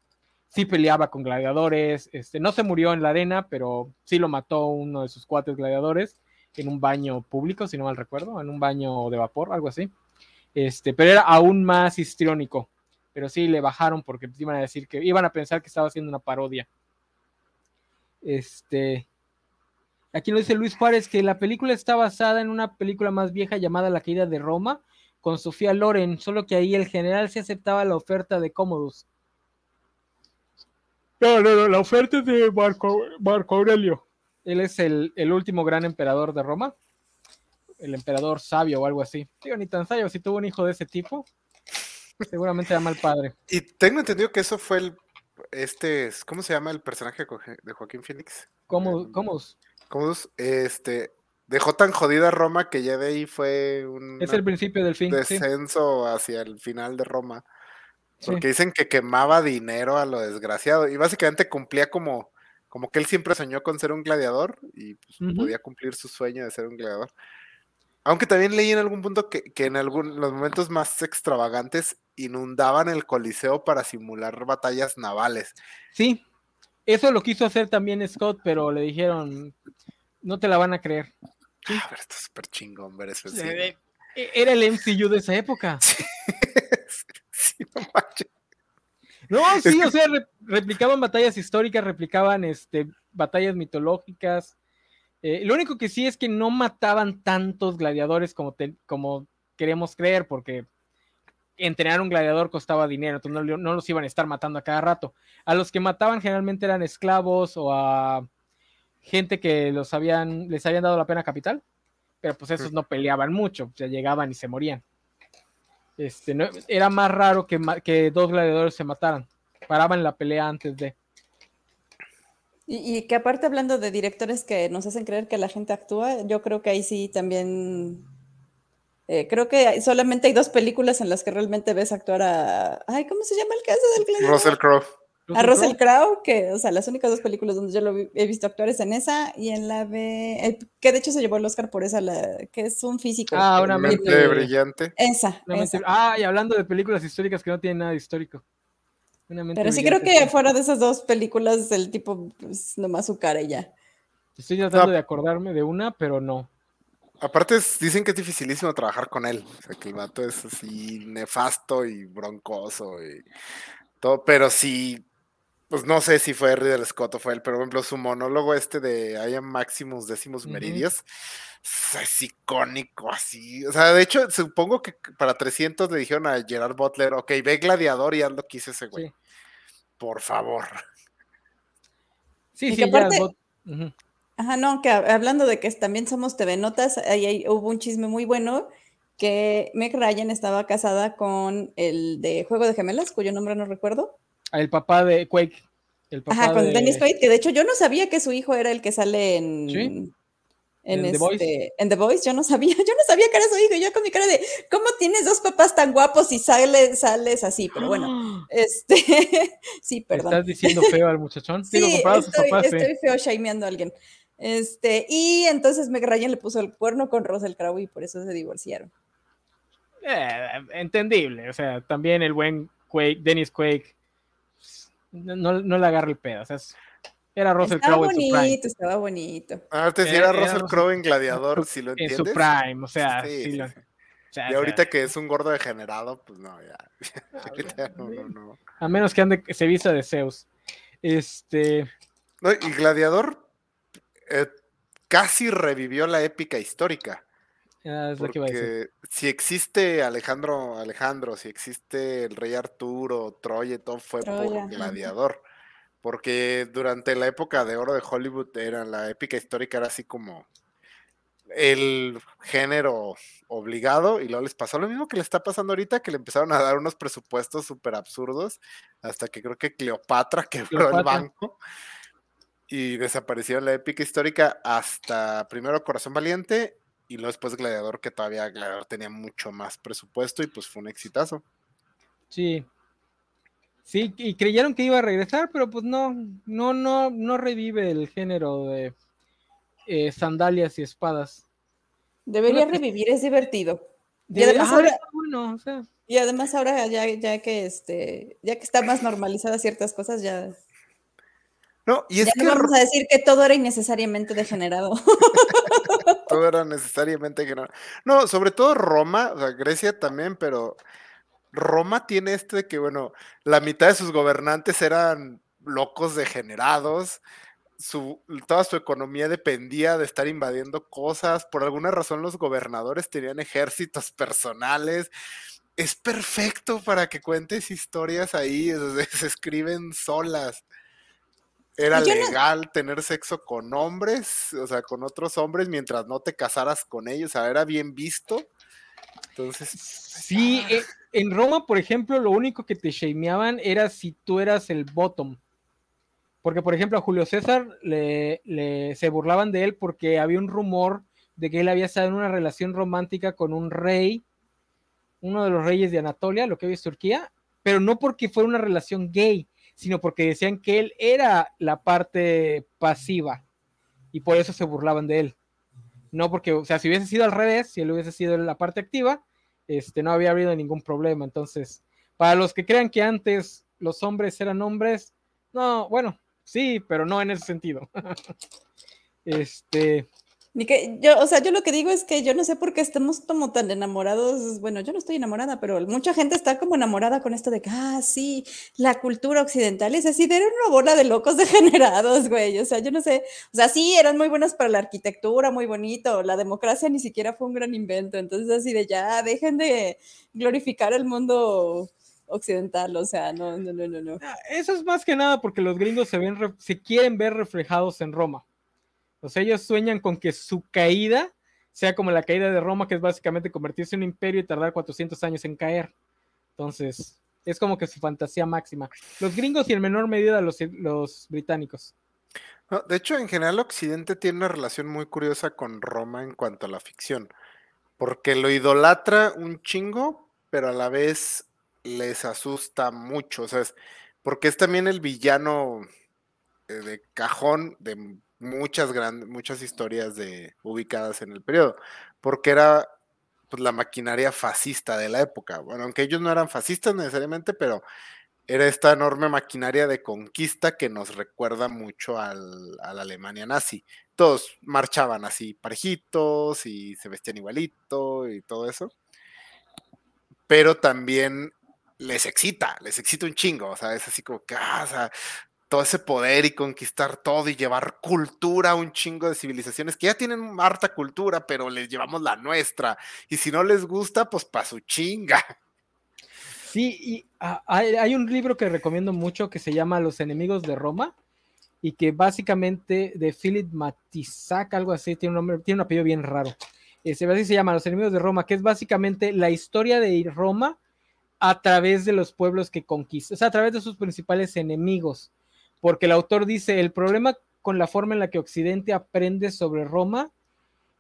Sí peleaba con gladiadores, este, no se murió en la arena, pero sí lo mató uno de sus cuates gladiadores en un baño público, si no mal recuerdo, en un baño de vapor, algo así. Este, pero era aún más histriónico. Pero sí le bajaron porque iban a decir que iban a pensar que estaba haciendo una parodia. Este. Aquí lo dice Luis Juárez que la película está basada en una película más vieja llamada La caída de Roma con Sofía Loren, solo que ahí el general se aceptaba la oferta de Commodus. No, no, no, la oferta es de Marco, Marco Aurelio. Él es el, el último gran emperador de Roma. El emperador sabio o algo así. Digo, ni tan sabio, si tuvo un hijo de ese tipo, seguramente era mal padre. Y tengo entendido que eso fue el. Este, ¿cómo se llama el personaje de Jo- de Joaquín Phoenix? ¿Cómo? Cómo? Commodus, este, dejó tan jodida Roma que ya de ahí fue un Es el principio del fin. sí. descenso hacia el final de Roma. Sí. Porque dicen que quemaba dinero a lo desgraciado. Y básicamente cumplía como, como que él siempre soñó con ser un gladiador y pues, podía cumplir su sueño de ser un gladiador. Aunque también leí en algún punto que, que en algún, los momentos más extravagantes inundaban el coliseo para simular batallas navales. Sí, eso lo quiso hacer también Scott, pero le dijeron, no te la van a creer. Ah, pero está súper chingón ver eso. cine. eh, Era el MCU de esa época. Sí, no manches. No, sí, o sea, re- replicaban batallas históricas, replicaban este, batallas mitológicas. Eh, lo único que sí es que no mataban tantos gladiadores como, te- como queremos creer, porque entrenar un gladiador costaba dinero, entonces no, no, los iban a estar matando a cada rato. A los que mataban generalmente eran esclavos o a gente que los habían, les habían dado la pena capital, pero pues esos no peleaban mucho, sea, llegaban y se morían. Este, no, era más raro que, que dos gladiadores se mataran, paraban la pelea antes de. Y, y, que aparte hablando de directores que nos hacen creer que la gente actúa, yo creo que ahí sí también eh, creo que solamente hay dos películas en las que realmente ves actuar a. Ay, ¿cómo se llama el hace del gladiador? Russell Crowe. A Russell Crowe, que, o sea, las únicas dos películas donde yo lo he visto actuar es en esa y en la de. que de hecho se llevó el Oscar por esa, la, que es un físico. Ah, una mente brillante. Esa, esa. Ah, y hablando de películas históricas que no tienen nada de histórico. Pero sí creo que fuera de esas dos películas, el tipo, pues nomás su cara y ya. Estoy tratando de acordarme de una, pero no. Aparte, dicen que es dificilísimo trabajar con él. O sea, que el vato es así nefasto y broncoso y todo. Pero sí, pues no sé si fue Ridley Scott o fue él, pero por ejemplo, su monólogo este de I am Maximus Decimus Meridius es icónico así. O sea, de hecho, supongo que para 300 le dijeron a Gerard Butler, ok, ve Gladiador y haz lo que hice ese güey. Por favor. Sí, sí, aparte... Ajá, no, que hablando de que también somos TV Notas, ahí, hubo un chisme muy bueno que Meg Ryan estaba casada con el de Juego de Gemelas, cuyo nombre no recuerdo. El papá de Quake. El papá Ajá, con Dennis Quaid, que de hecho yo no sabía que su hijo era el que sale en, en, The Voice. Este, en The Voice, yo no sabía, yo no sabía que era su hijo, yo con mi cara de, ¿cómo tienes dos papás tan guapos y sales, sales así? Pero bueno, este, sí, perdón. ¿Estás diciendo feo al muchachón? Sí, estoy, estoy feo shameando a alguien. Este, y entonces Meg Ryan le puso el cuerno con Russell Crowe y por eso se divorciaron. Eh, entendible, o sea, también el buen Quake, Dennis Quake, no, no le agarra el pedo, o sea, era Russell Crowe en su prime. Estaba bonito, Ah, te era, Russell Crowe en Gladiador, si lo entiendes. En su prime, o sea, sí, lo, y ahorita que es un gordo degenerado, pues no, ya. ahorita no, no, no. A menos que ande, se vista de Zeus. Este. No, y Gladiador, eh, casi revivió la épica histórica. Ah, porque si existe Alejandro, Alejandro, si existe el rey Arturo, Troya, todo fue por Gladiador. Porque durante la época de oro de Hollywood era la épica histórica era así como el género obligado y luego les pasó lo mismo que le está pasando ahorita, que le empezaron a dar unos presupuestos súper absurdos hasta que creo que Cleopatra quebró el banco y desapareció en la épica histórica hasta primero Corazón Valiente y luego después Gladiador, que todavía Gladiador tenía mucho más presupuesto y pues fue un exitazo. Sí. Sí, y creyeron que iba a regresar, pero pues no, no, no, no revive el género de eh, sandalias y espadas. Debería revivir, es divertido. Y además, ahora, bueno, o sea. y además ahora ya, ya que este, ya que está más normalizadas ciertas cosas, ya no, y es que. vamos a decir que todo era innecesariamente degenerado. todo era necesariamente degenerado. No, sobre todo Roma, o sea, Grecia también, pero Roma tiene este de que, bueno, la mitad de sus gobernantes eran locos degenerados. Su, toda su economía dependía de estar invadiendo cosas. Por alguna razón, los gobernadores tenían ejércitos personales. Es perfecto para que cuentes historias ahí, se escriben solas era legal tener sexo con hombres, o sea, con otros hombres, mientras no te casaras con ellos, o sea, era bien visto. Entonces. Sí, eh, en Roma, por ejemplo, lo único que te shameaban era si tú eras el bottom. Porque, por ejemplo, a Julio César le, se burlaban de él porque había un rumor de que él había estado en una relación romántica con un rey, uno de los reyes de Anatolia, lo que hoy es Turquía, pero no porque fuera una relación gay, sino porque decían que él era la parte pasiva y por eso se burlaban de él. No porque, o sea, si hubiese sido al revés, si él hubiese sido la parte activa, este, no había habido ningún problema. Entonces, para los que crean que antes los hombres eran hombres, no, bueno, sí, pero no en ese sentido. este. Que yo, o sea, yo lo que digo es que yo no sé por qué estamos como tan enamorados. Bueno, yo no estoy enamorada, pero mucha gente está como enamorada con esto de que, ah, sí, la cultura occidental es así, era una bola de locos degenerados, güey. O sea, yo no sé. O sea, sí, eran muy buenas para la arquitectura, muy bonito. La democracia ni siquiera fue un gran invento. Entonces, así de ya, dejen de glorificar el mundo occidental, o sea, no, no, no, no, no. Ah, Eso es más que nada porque los gringos se ven, se quieren ver reflejados en Roma. O sea, ellos sueñan con que su caída sea como la caída de Roma, que es básicamente convertirse en un imperio y tardar 400 años en caer. Entonces, es como que su fantasía máxima. Los gringos y en menor medida los, británicos. De hecho, en general, Occidente tiene una relación muy curiosa con Roma en cuanto a la ficción, porque lo idolatra un chingo, pero a la vez les asusta mucho, o sea, es- porque es también el villano eh, de cajón de muchas grandes, muchas historias de, ubicadas en el periodo, porque era pues, la maquinaria fascista de la época. Bueno, aunque ellos no eran fascistas necesariamente, pero era esta enorme maquinaria de conquista que nos recuerda mucho al, a la Alemania nazi. Todos marchaban así parejitos y se vestían igualito y todo eso. Pero también les excita, les excita un chingo. O sea, es así como que, ah, o sea, todo ese poder y conquistar todo y llevar cultura a un chingo de civilizaciones que ya tienen harta cultura, pero les llevamos la nuestra. Y si no les gusta, pues pa' su chinga. Sí, y hay, hay un libro que recomiendo mucho que se llama Los enemigos de Roma y que básicamente de Philip Matisac, algo así, tiene un nombre, tiene un apellido bien raro. Este, así se llama Los enemigos de Roma, que es básicamente la historia de Roma a través de los pueblos que conquista, o sea, a través de sus principales enemigos. Porque el autor dice, el problema con la forma en la que Occidente aprende sobre Roma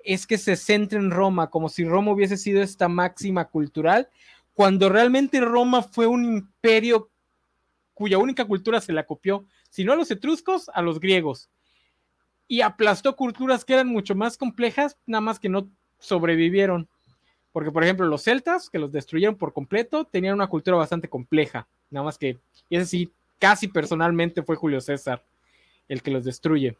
es que se centra en Roma, como si Roma hubiese sido esta máxima cultural, cuando realmente Roma fue un imperio cuya única cultura se la copió, si no a los etruscos, a los griegos. Y aplastó culturas que eran mucho más complejas, nada más que no sobrevivieron. Porque, por ejemplo, los celtas, que los destruyeron por completo, tenían una cultura bastante compleja. Nada más que, y ese sí, casi personalmente fue Julio César el que los destruye.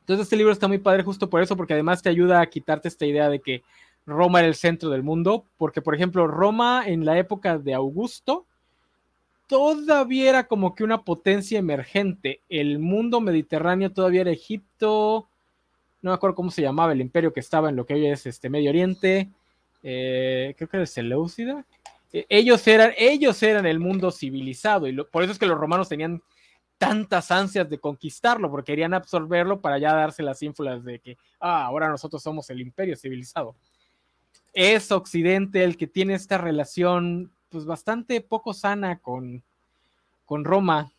Entonces, este libro está muy padre justo por eso, porque además te ayuda a quitarte esta idea de que Roma era el centro del mundo, porque por ejemplo Roma en la época de Augusto todavía era como que una potencia emergente. El mundo mediterráneo todavía era Egipto, no me acuerdo cómo se llamaba el imperio que estaba en lo que hoy es este Medio Oriente, eh, creo que era Seleucida. Eh, ellos eran, ellos eran el mundo civilizado y por eso es que los romanos tenían tantas ansias de conquistarlo, porque querían absorberlo para ya darse las ínfulas de que, ah, ahora nosotros somos el imperio civilizado es Occidente el que tiene esta relación pues bastante poco sana con, con Roma.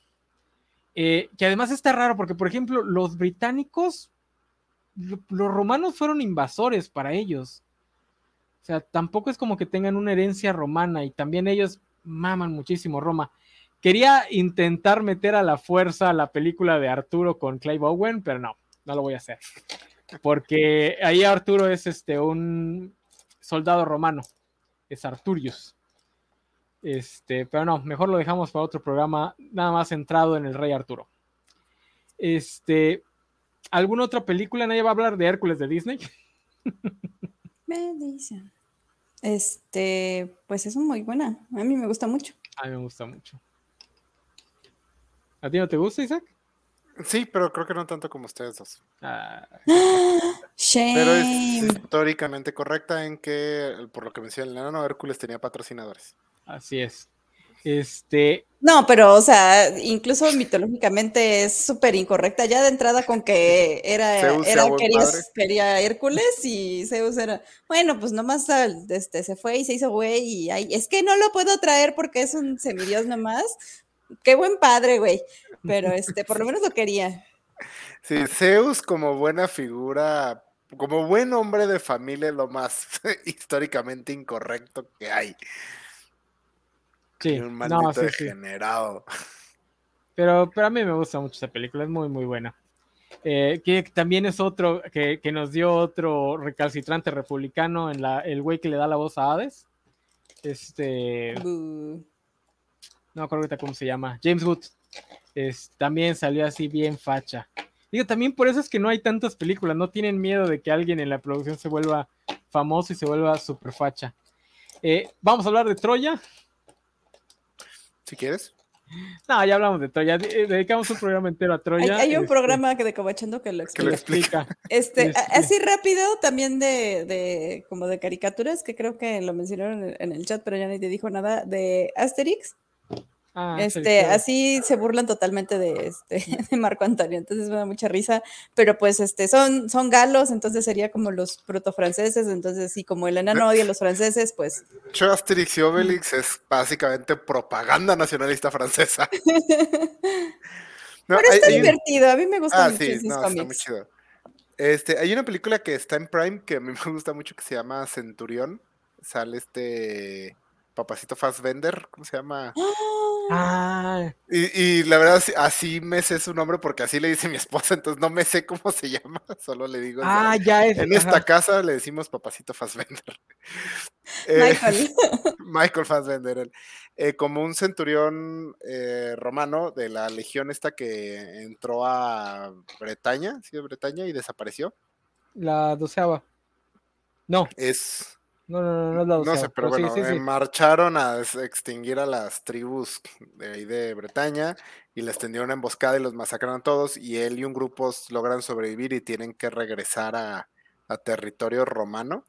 Eh, que además está raro porque, por ejemplo, los británicos, lo, los romanos fueron invasores para ellos. O sea, tampoco es como que tengan una herencia romana y también ellos maman muchísimo Roma. Quería intentar meter a la fuerza la película de Arturo con Clive Owen, pero no, no lo voy a hacer. Porque ahí Arturo es este un soldado romano, es Arturius. Este, pero no, mejor lo dejamos para otro programa, nada más centrado en el rey Arturo. Este, ¿alguna otra película? Nadie va a hablar de Hércules de Disney. Bendición. Este, pues es muy buena. A mí me gusta mucho. A mí me gusta mucho. ¿A ti no te gusta, Isaac? Sí, pero creo que no tanto como ustedes dos. Ah, Shame. Pero es históricamente correcta en que, por lo que menciona el enano, Hércules tenía patrocinadores. así es. Este, No, pero, o sea, incluso mitológicamente es súper incorrecta. Ya de entrada con que era, era quería, Hércules y Zeus era, bueno, pues nomás al- este, se fue y se hizo güey y ay, es que no lo puedo traer porque es un semidios nomás. Qué buen padre, güey. Pero este, por lo menos lo quería. Sí, Zeus como buena figura, como buen hombre de familia es lo más históricamente incorrecto que hay. Sí, un maldito no, sí, sí. degenerado. Pero, pero a mí me gusta mucho esa película, es muy, muy buena. Eh, que también es otro, que, que nos dio otro recalcitrante republicano en la, el güey que le da la voz a Hades. Este, Bu. no me acuerdo ahorita cómo se llama, James Wood. Es, también salió así bien facha. Digo, también por eso es que no hay tantas películas, no tienen miedo de que alguien en la producción se vuelva famoso y se vuelva super facha. Eh, vamos a hablar de Troya. Si quieres. No, ya hablamos de Troya. Eh, dedicamos un programa entero a Troya. Hay, hay un este, programa que de Cobachando que lo que lo explica. Este, Este- así rápido, también de, de como de caricaturas, que creo que lo mencionaron en- en el chat, pero ya nadie dijo nada, de Asterix. Ah, Este, sí, sí. así se burlan totalmente de, este, de Marco Antonio, entonces me da mucha risa, pero pues este, son, son galos, entonces sería como los protofranceses, entonces sí, como el enano odia a los franceses, pues Asterix y Obelix es básicamente propaganda nacionalista francesa. No, pero hay- está hay un- divertido, a mí me gustan Ah, mucho sí, esos no, está muy cómics. chido. Este, hay una película que está en Prime que a mí me gusta mucho que se llama Centurión. Sale este Papacito Fassbender, ¿cómo se llama? Ah, Y, y la verdad, sí- así me sé su nombre porque así le dice mi esposa, entonces no me sé cómo se llama, solo le digo. ah, ya es. en ajá. esta casa le decimos Papacito Fassbender. Eh, Michael. Michael Fassbender, él. Eh, como un centurión eh, romano de la legión esta que entró a Bretaña, sí, a Bretaña y desapareció. La doceava. No, Es, no, no, no, no es la no sé, pero bueno, sí, sí. eh, marcharon a extinguir a las tribus de ahí de Bretaña y les tendieron una emboscada y los masacraron a todos y él y un grupo logran sobrevivir y tienen que regresar a, a territorio romano.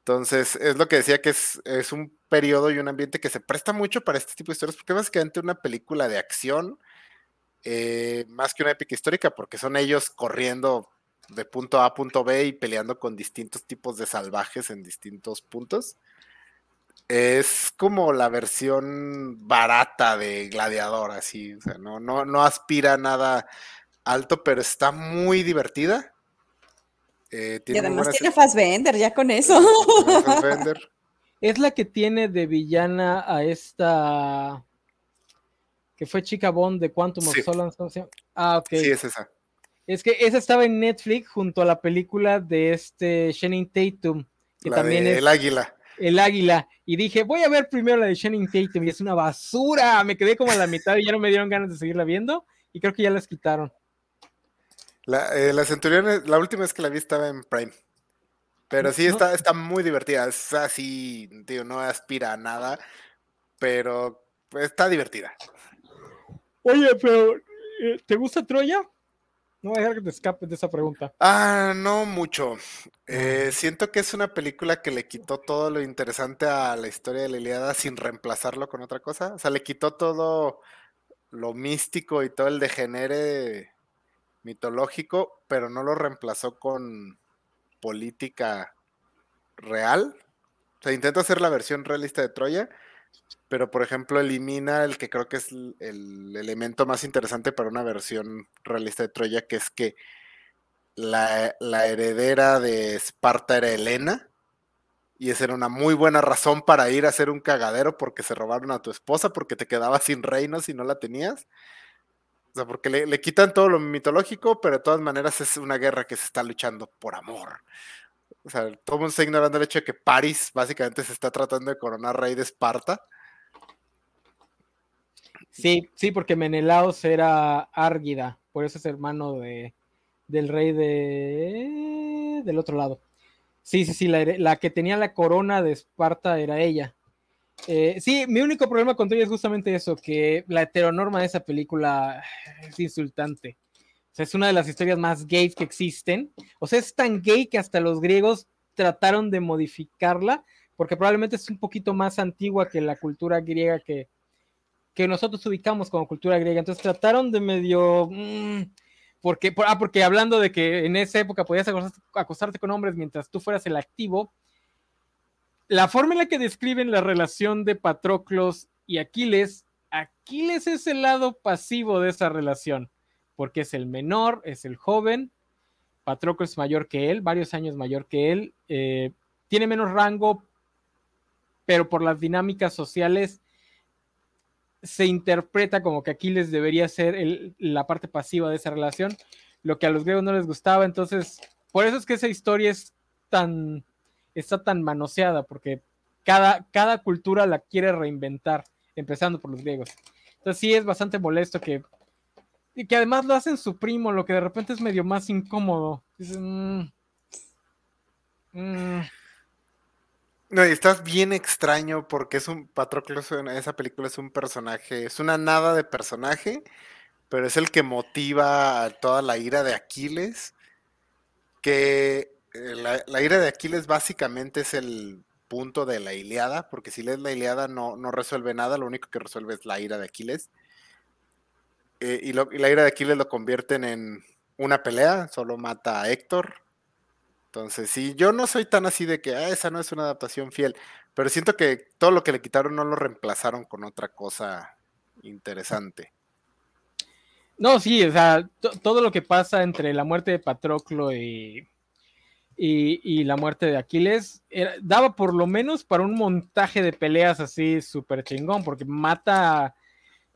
Entonces, es lo que decía que es, es un periodo y un ambiente que se presta mucho para este tipo de historias, porque es básicamente una película de acción, eh, más que una épica histórica, porque son ellos corriendo de punto A a punto B y peleando con distintos tipos de salvajes en distintos puntos. Es como la versión barata de Gladiador, así, o sea, no, no, no aspira a nada alto, pero está muy divertida. Eh, Y tiene muy además tiene Fassbender, ya con eso. Fassbender. Es la que tiene de villana a esta. que fue chica Bond de Quantum of Sí. Ah, ok. Sí, es esa. Es que esa estaba en Netflix junto a la película de este Channing Tatum, que La también de es El Águila. El Águila. Y dije, voy a ver primero la de Channing Tatum y es una basura. Me quedé como a la mitad y ya no me dieron ganas de seguirla viendo. Y creo que ya las quitaron. La, eh, la Centurión, la última vez que la vi estaba en Prime. Pero sí, está, está muy divertida. Es así, tío, no aspira a nada, pero está divertida. Oye, pero eh, ¿te gusta Troya? No voy a dejar que te escapes de esa pregunta. Ah, no mucho. Eh, siento que es una película que le quitó todo lo interesante a la historia de la Ilíada sin reemplazarlo con otra cosa. O sea, le quitó todo lo místico y todo el degenere mitológico, pero no lo reemplazó con política real. O sea, intenta hacer la versión realista de Troya, pero por ejemplo elimina el que creo que es el, el elemento más interesante para una versión realista de Troya, que es que la, la heredera de Esparta era Helena. Y esa era una muy buena razón para ir a hacer un cagadero porque se robaron a tu esposa, porque te quedabas sin reino si no la tenías. O sea, porque le, le quitan todo lo mitológico, pero de todas maneras es una guerra que se está luchando por amor. O sea, todo el mundo está ignorando el hecho de que París básicamente se está tratando de coronar rey de Esparta. Sí, sí, porque Menelaos era Árgida, por eso es hermano de, del rey de del otro lado. Sí, sí, sí, la, la que tenía la corona de Esparta era ella. Eh, sí, mi único problema con Troya es justamente eso, que la heteronorma de esa película es insultante. O sea, es una de las historias más gays que existen. O sea, es tan gay que hasta los griegos trataron de modificarla, porque probablemente es un poquito más antigua que la cultura griega que, que nosotros ubicamos como cultura griega. Entonces trataron de medio... mm, porque, por- ah, porque hablando de que en esa época podías acostarte, con hombres mientras tú fueras el activo, la forma en la que describen la relación de Patroclos y Aquiles, Aquiles es el lado pasivo de esa relación, porque es el menor, es el joven, Patroclo es mayor que él, varios años mayor que él, eh, tiene menos rango, pero por las dinámicas sociales se interpreta como que Aquiles debería ser la parte pasiva de esa relación, lo que a los griegos no les gustaba, entonces, por eso es que esa historia es tan, está tan manoseada, porque cada, cada cultura la quiere reinventar, empezando por los griegos. Entonces sí es bastante molesto que y que además lo hacen su primo, lo que de repente es medio más incómodo. Dices, mm, mm". No, y estás bien extraño porque es un Patroclus en esa película es un personaje, es una nada de personaje, pero es el que motiva toda la ira de Aquiles. Que eh, la, ira de Aquiles básicamente es el punto de la Iliada, porque si lees la Iliada no, no resuelve nada, lo único que resuelve es la ira de Aquiles. Eh, y, y la ira de Aquiles lo convierten en una pelea, solo mata a Héctor. Entonces, sí, yo no soy tan así de que "Ah, esa no es una adaptación fiel, pero siento que todo lo que le quitaron no lo reemplazaron con otra cosa interesante. No, sí, o sea, to- todo lo que pasa entre la muerte de Patroclo y, y, la muerte de Aquiles daba por lo menos para un montaje de peleas así súper chingón, porque mata,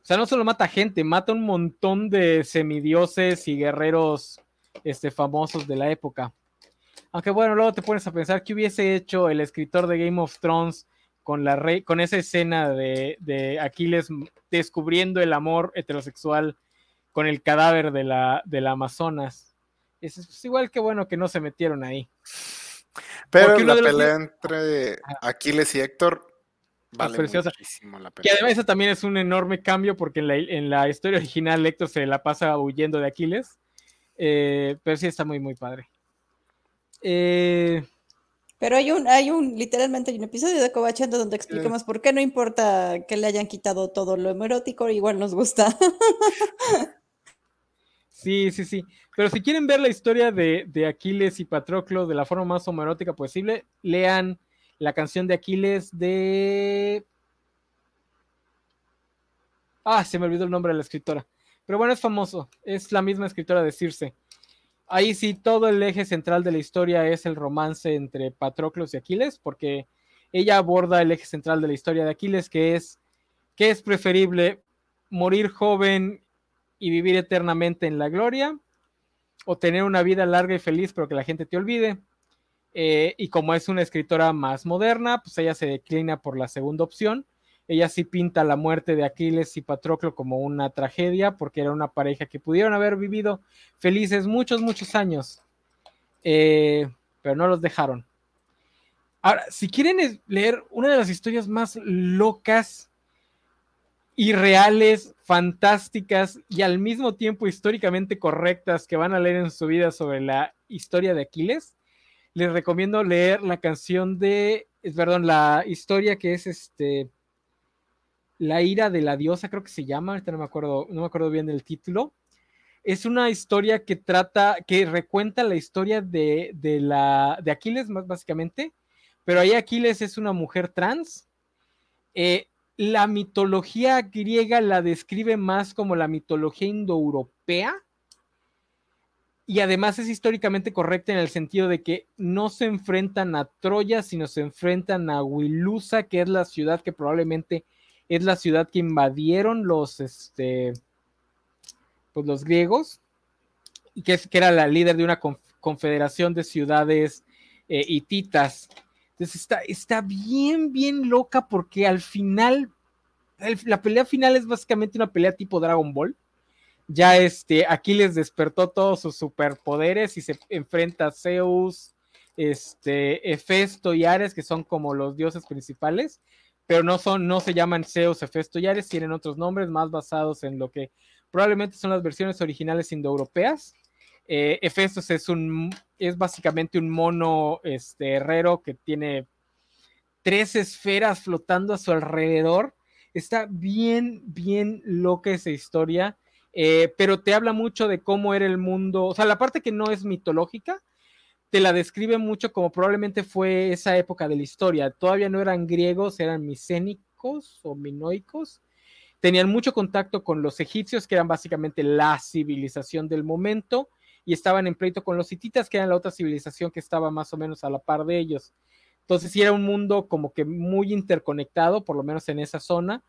o sea, no solo mata gente, mata un montón de semidioses y guerreros este, famosos de la época. Aunque bueno, luego te pones a pensar qué hubiese hecho el escritor de Game of Thrones con, la rey, con esa escena de, de Aquiles descubriendo el amor heterosexual con el cadáver de la, de la Amazonas. Es, es igual que bueno que no se metieron ahí. Pero la los pelea entre Aquiles y Héctor vale preciosa. muchísimo la Que pena. además eso también es un enorme cambio porque en la, en la historia original Héctor se la pasa huyendo de Aquiles. Eh, pero sí está muy, muy padre. Eh, Pero hay un, hay un, literalmente hay un episodio de Cobachando donde explicamos por qué no importa que le hayan quitado todo lo homoerótico, igual nos gusta. Sí, sí, sí. Pero si quieren ver la historia de, de Aquiles y Patroclo de la forma más homoerótica posible, lean la canción de Aquiles de. Ah, se me olvidó el nombre de la escritora. Pero bueno, es famoso. Es la misma escritora de Circe. Ahí sí, todo el eje central de la historia es el romance entre Patroclos y Aquiles, porque ella aborda el eje central de la historia de Aquiles, que es que es preferible morir joven y vivir eternamente en la gloria, o tener una vida larga y feliz, pero que la gente te olvide. Eh, y como es una escritora más moderna, pues ella se declina por la segunda opción. Ella sí pinta la muerte de Aquiles y Patroclo como una tragedia, porque era una pareja que pudieron haber vivido felices muchos, muchos años, eh, pero no los dejaron. Ahora, si quieren leer una de las historias más locas irreales, fantásticas y al mismo tiempo históricamente correctas que van a leer en su vida sobre la historia de Aquiles, les recomiendo leer la canción de, perdón, la historia que es este, La ira de la diosa, creo que se llama, no me acuerdo, no me acuerdo bien del título. Es una historia que trata, que recuenta la historia de, de la, de Aquiles más básicamente, pero ahí Aquiles es una mujer trans. Eh, la mitología griega la describe más como la mitología indoeuropea y además es históricamente correcta en el sentido de que no se enfrentan a Troya, sino se enfrentan a Wilusa, que es la ciudad que probablemente es la ciudad que invadieron los, este, pues los griegos que, es, que era la líder de una conf confederación de ciudades eh, hititas. Entonces está, está bien, bien loca porque al final, la pelea final es básicamente una pelea tipo Dragon Ball. Ya este, Aquiles despertó todos sus superpoderes y se enfrenta a Zeus, este, Hefesto y Ares, que son como los dioses principales, pero no, son, no se llaman Zeus, Hefesto y Ares, tienen otros nombres más basados en lo que probablemente son las versiones originales indoeuropeas. Eh, es un es básicamente un mono este, herrero que tiene tres esferas flotando a su alrededor. Está bien, bien loca esa historia, eh, pero te habla mucho de cómo era el mundo. O sea, la parte que no es mitológica, te la describe mucho como probablemente fue esa época de la historia. Todavía no eran griegos, eran micénicos o minoicos. Tenían mucho contacto con los egipcios, que eran básicamente la civilización del momento y estaban en pleito con los hititas, que eran la otra civilización que estaba más o menos a la par de ellos. Entonces, sí era un mundo como que muy interconectado, por lo menos en esa zona.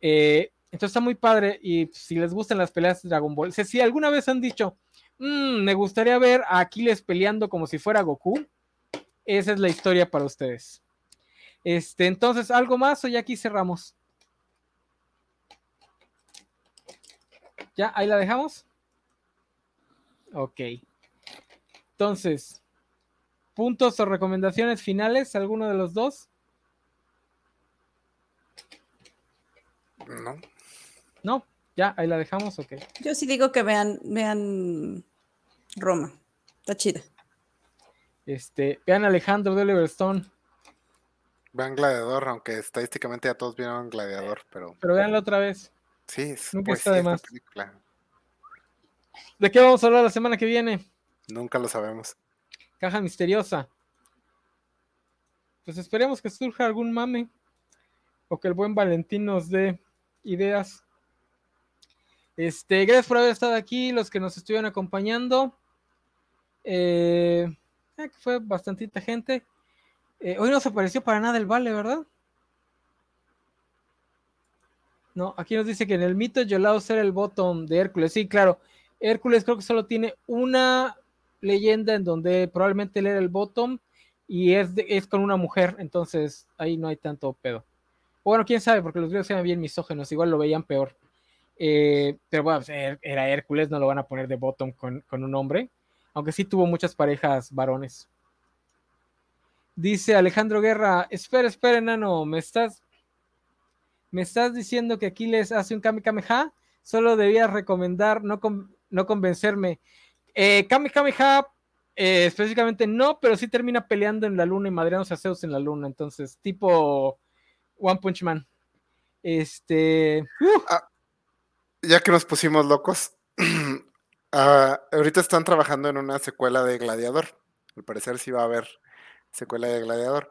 Eh, entonces está muy padre. Y si les gustan las peleas de Dragon Ball, si alguna vez han dicho, mmm, me gustaría ver a Aquiles peleando como si fuera Goku, esa es la historia para ustedes. Este, entonces, ¿algo más o ya aquí cerramos? ¿Ya? ¿Ahí la dejamos? Ok. Entonces, puntos o recomendaciones finales, alguno de los dos. No. No, ya, ahí la dejamos, ok. Yo sí digo que vean, vean Roma. Está chida. Este, vean Alejandro de Oliver Stone. Vean Gladiador, aunque estadísticamente ya todos vieron Gladiador, pero. Pero véanlo otra vez. Sí, es Nunca pues, está de más. película. ¿De qué vamos a hablar la semana que viene? Nunca lo sabemos. Caja misteriosa. Pues esperemos que surja algún mame. O que el buen Valentín nos dé ideas. Este, gracias por haber estado aquí, los que nos estuvieron acompañando. Eh, eh, fue bastantita gente. Eh, hoy no se apareció para nada el Vale, ¿verdad? No, aquí nos dice que en el mito Yolaos era el bottom de Hércules. Sí, claro. Hércules creo que solo tiene una leyenda en donde probablemente él era el bottom y es, es con una mujer, entonces ahí no hay tanto pedo. Bueno, quién sabe, porque los griegos eran bien misógenos, igual lo veían peor. Eh, pero bueno, pues, er- era Hércules, no lo van a poner de bottom con, un hombre, aunque sí tuvo muchas parejas varones. Dice Alejandro Guerra, espera, espera, enano, me estás, me estás diciendo que Aquiles hace un Kame Kameha, solo debías recomendar, no, con- no convencerme. Eh, Kame Kameha, eh, específicamente no, pero sí termina peleando en la luna y madreándose a Zeus en la luna, entonces, tipo One Punch Man. Este, uh, Ya que nos pusimos locos, ah, ahorita están trabajando en una secuela de Gladiador. Al parecer sí va a haber secuela de Gladiador.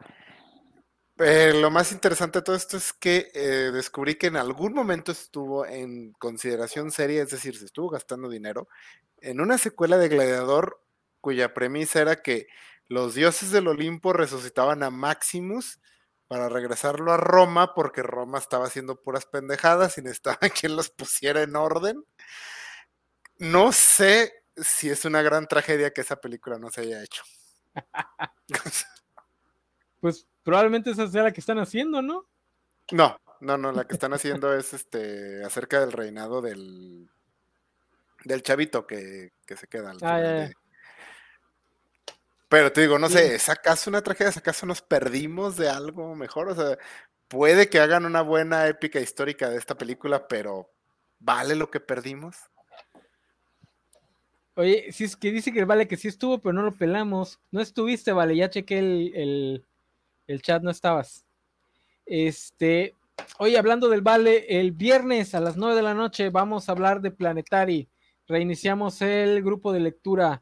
Eh, lo más interesante de todo esto es que eh, descubrí que en algún momento estuvo en consideración seria, es decir, se estuvo gastando dinero en una secuela de Gladiador cuya premisa era que los dioses del Olimpo resucitaban a Maximus para regresarlo a Roma porque Roma estaba haciendo puras pendejadas y necesitaba quien los pusiera en orden. No sé si es una gran tragedia que esa película no se haya hecho. pues probablemente esa sea la que están haciendo, ¿no? No, no, no, la que están haciendo es este acerca del reinado del del chavito que, que se queda al Ah, final de- Pero te digo, no Sí. sé, ¿es acaso una tragedia? ¿Es acaso nos perdimos de algo mejor? O sea, puede que hagan una buena épica histórica de esta película, pero ¿vale lo que perdimos? Oye, si es que dice que vale que sí estuvo, pero no lo pelamos. No estuviste, vale, ya chequé el, el- el chat, no estabas. Este, oye, hablando del vale, el viernes a las 9 de la noche vamos a hablar de Planetary. Reiniciamos el grupo de lectura.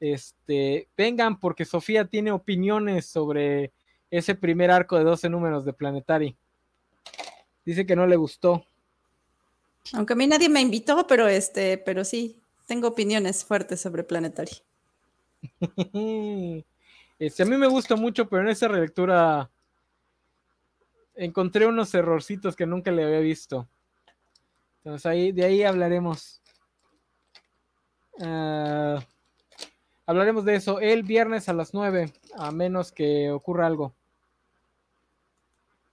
Este, vengan porque Sofía tiene opiniones sobre ese primer arco de 12 números de Planetary. Dice que no le gustó. Aunque a mí nadie me invitó, pero este, pero sí, tengo opiniones fuertes sobre Planetary. Este, a mí me gusta mucho, pero en esa relectura encontré unos errorcitos que nunca le había visto. Entonces ahí, de ahí hablaremos. Ah, hablaremos de eso el viernes a las 9, a menos que ocurra algo.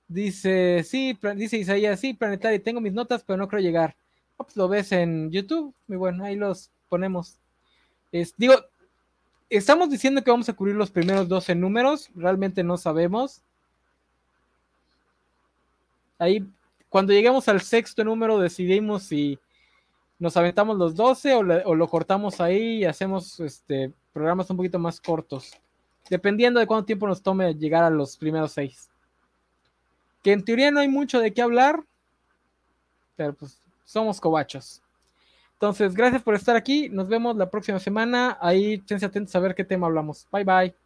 Dice, sí, dice Isaías, sí, Planetario, tengo mis notas, pero no creo llegar. Ah, pues lo ves en YouTube, muy bueno, ahí los ponemos. Digo, estamos diciendo que vamos a cubrir los primeros 12 números, realmente no sabemos. Ahí, cuando lleguemos al sexto número, decidimos si nos aventamos los 12 o, lo cortamos ahí y hacemos este, programas un poquito más cortos, dependiendo de cuánto tiempo nos tome llegar a los primeros 6. Que en teoría no hay mucho de qué hablar, pero pues somos cobachos. Entonces, gracias por estar aquí. Nos vemos la próxima semana. Ahí, esténse atentos a ver qué tema hablamos. Bye bye.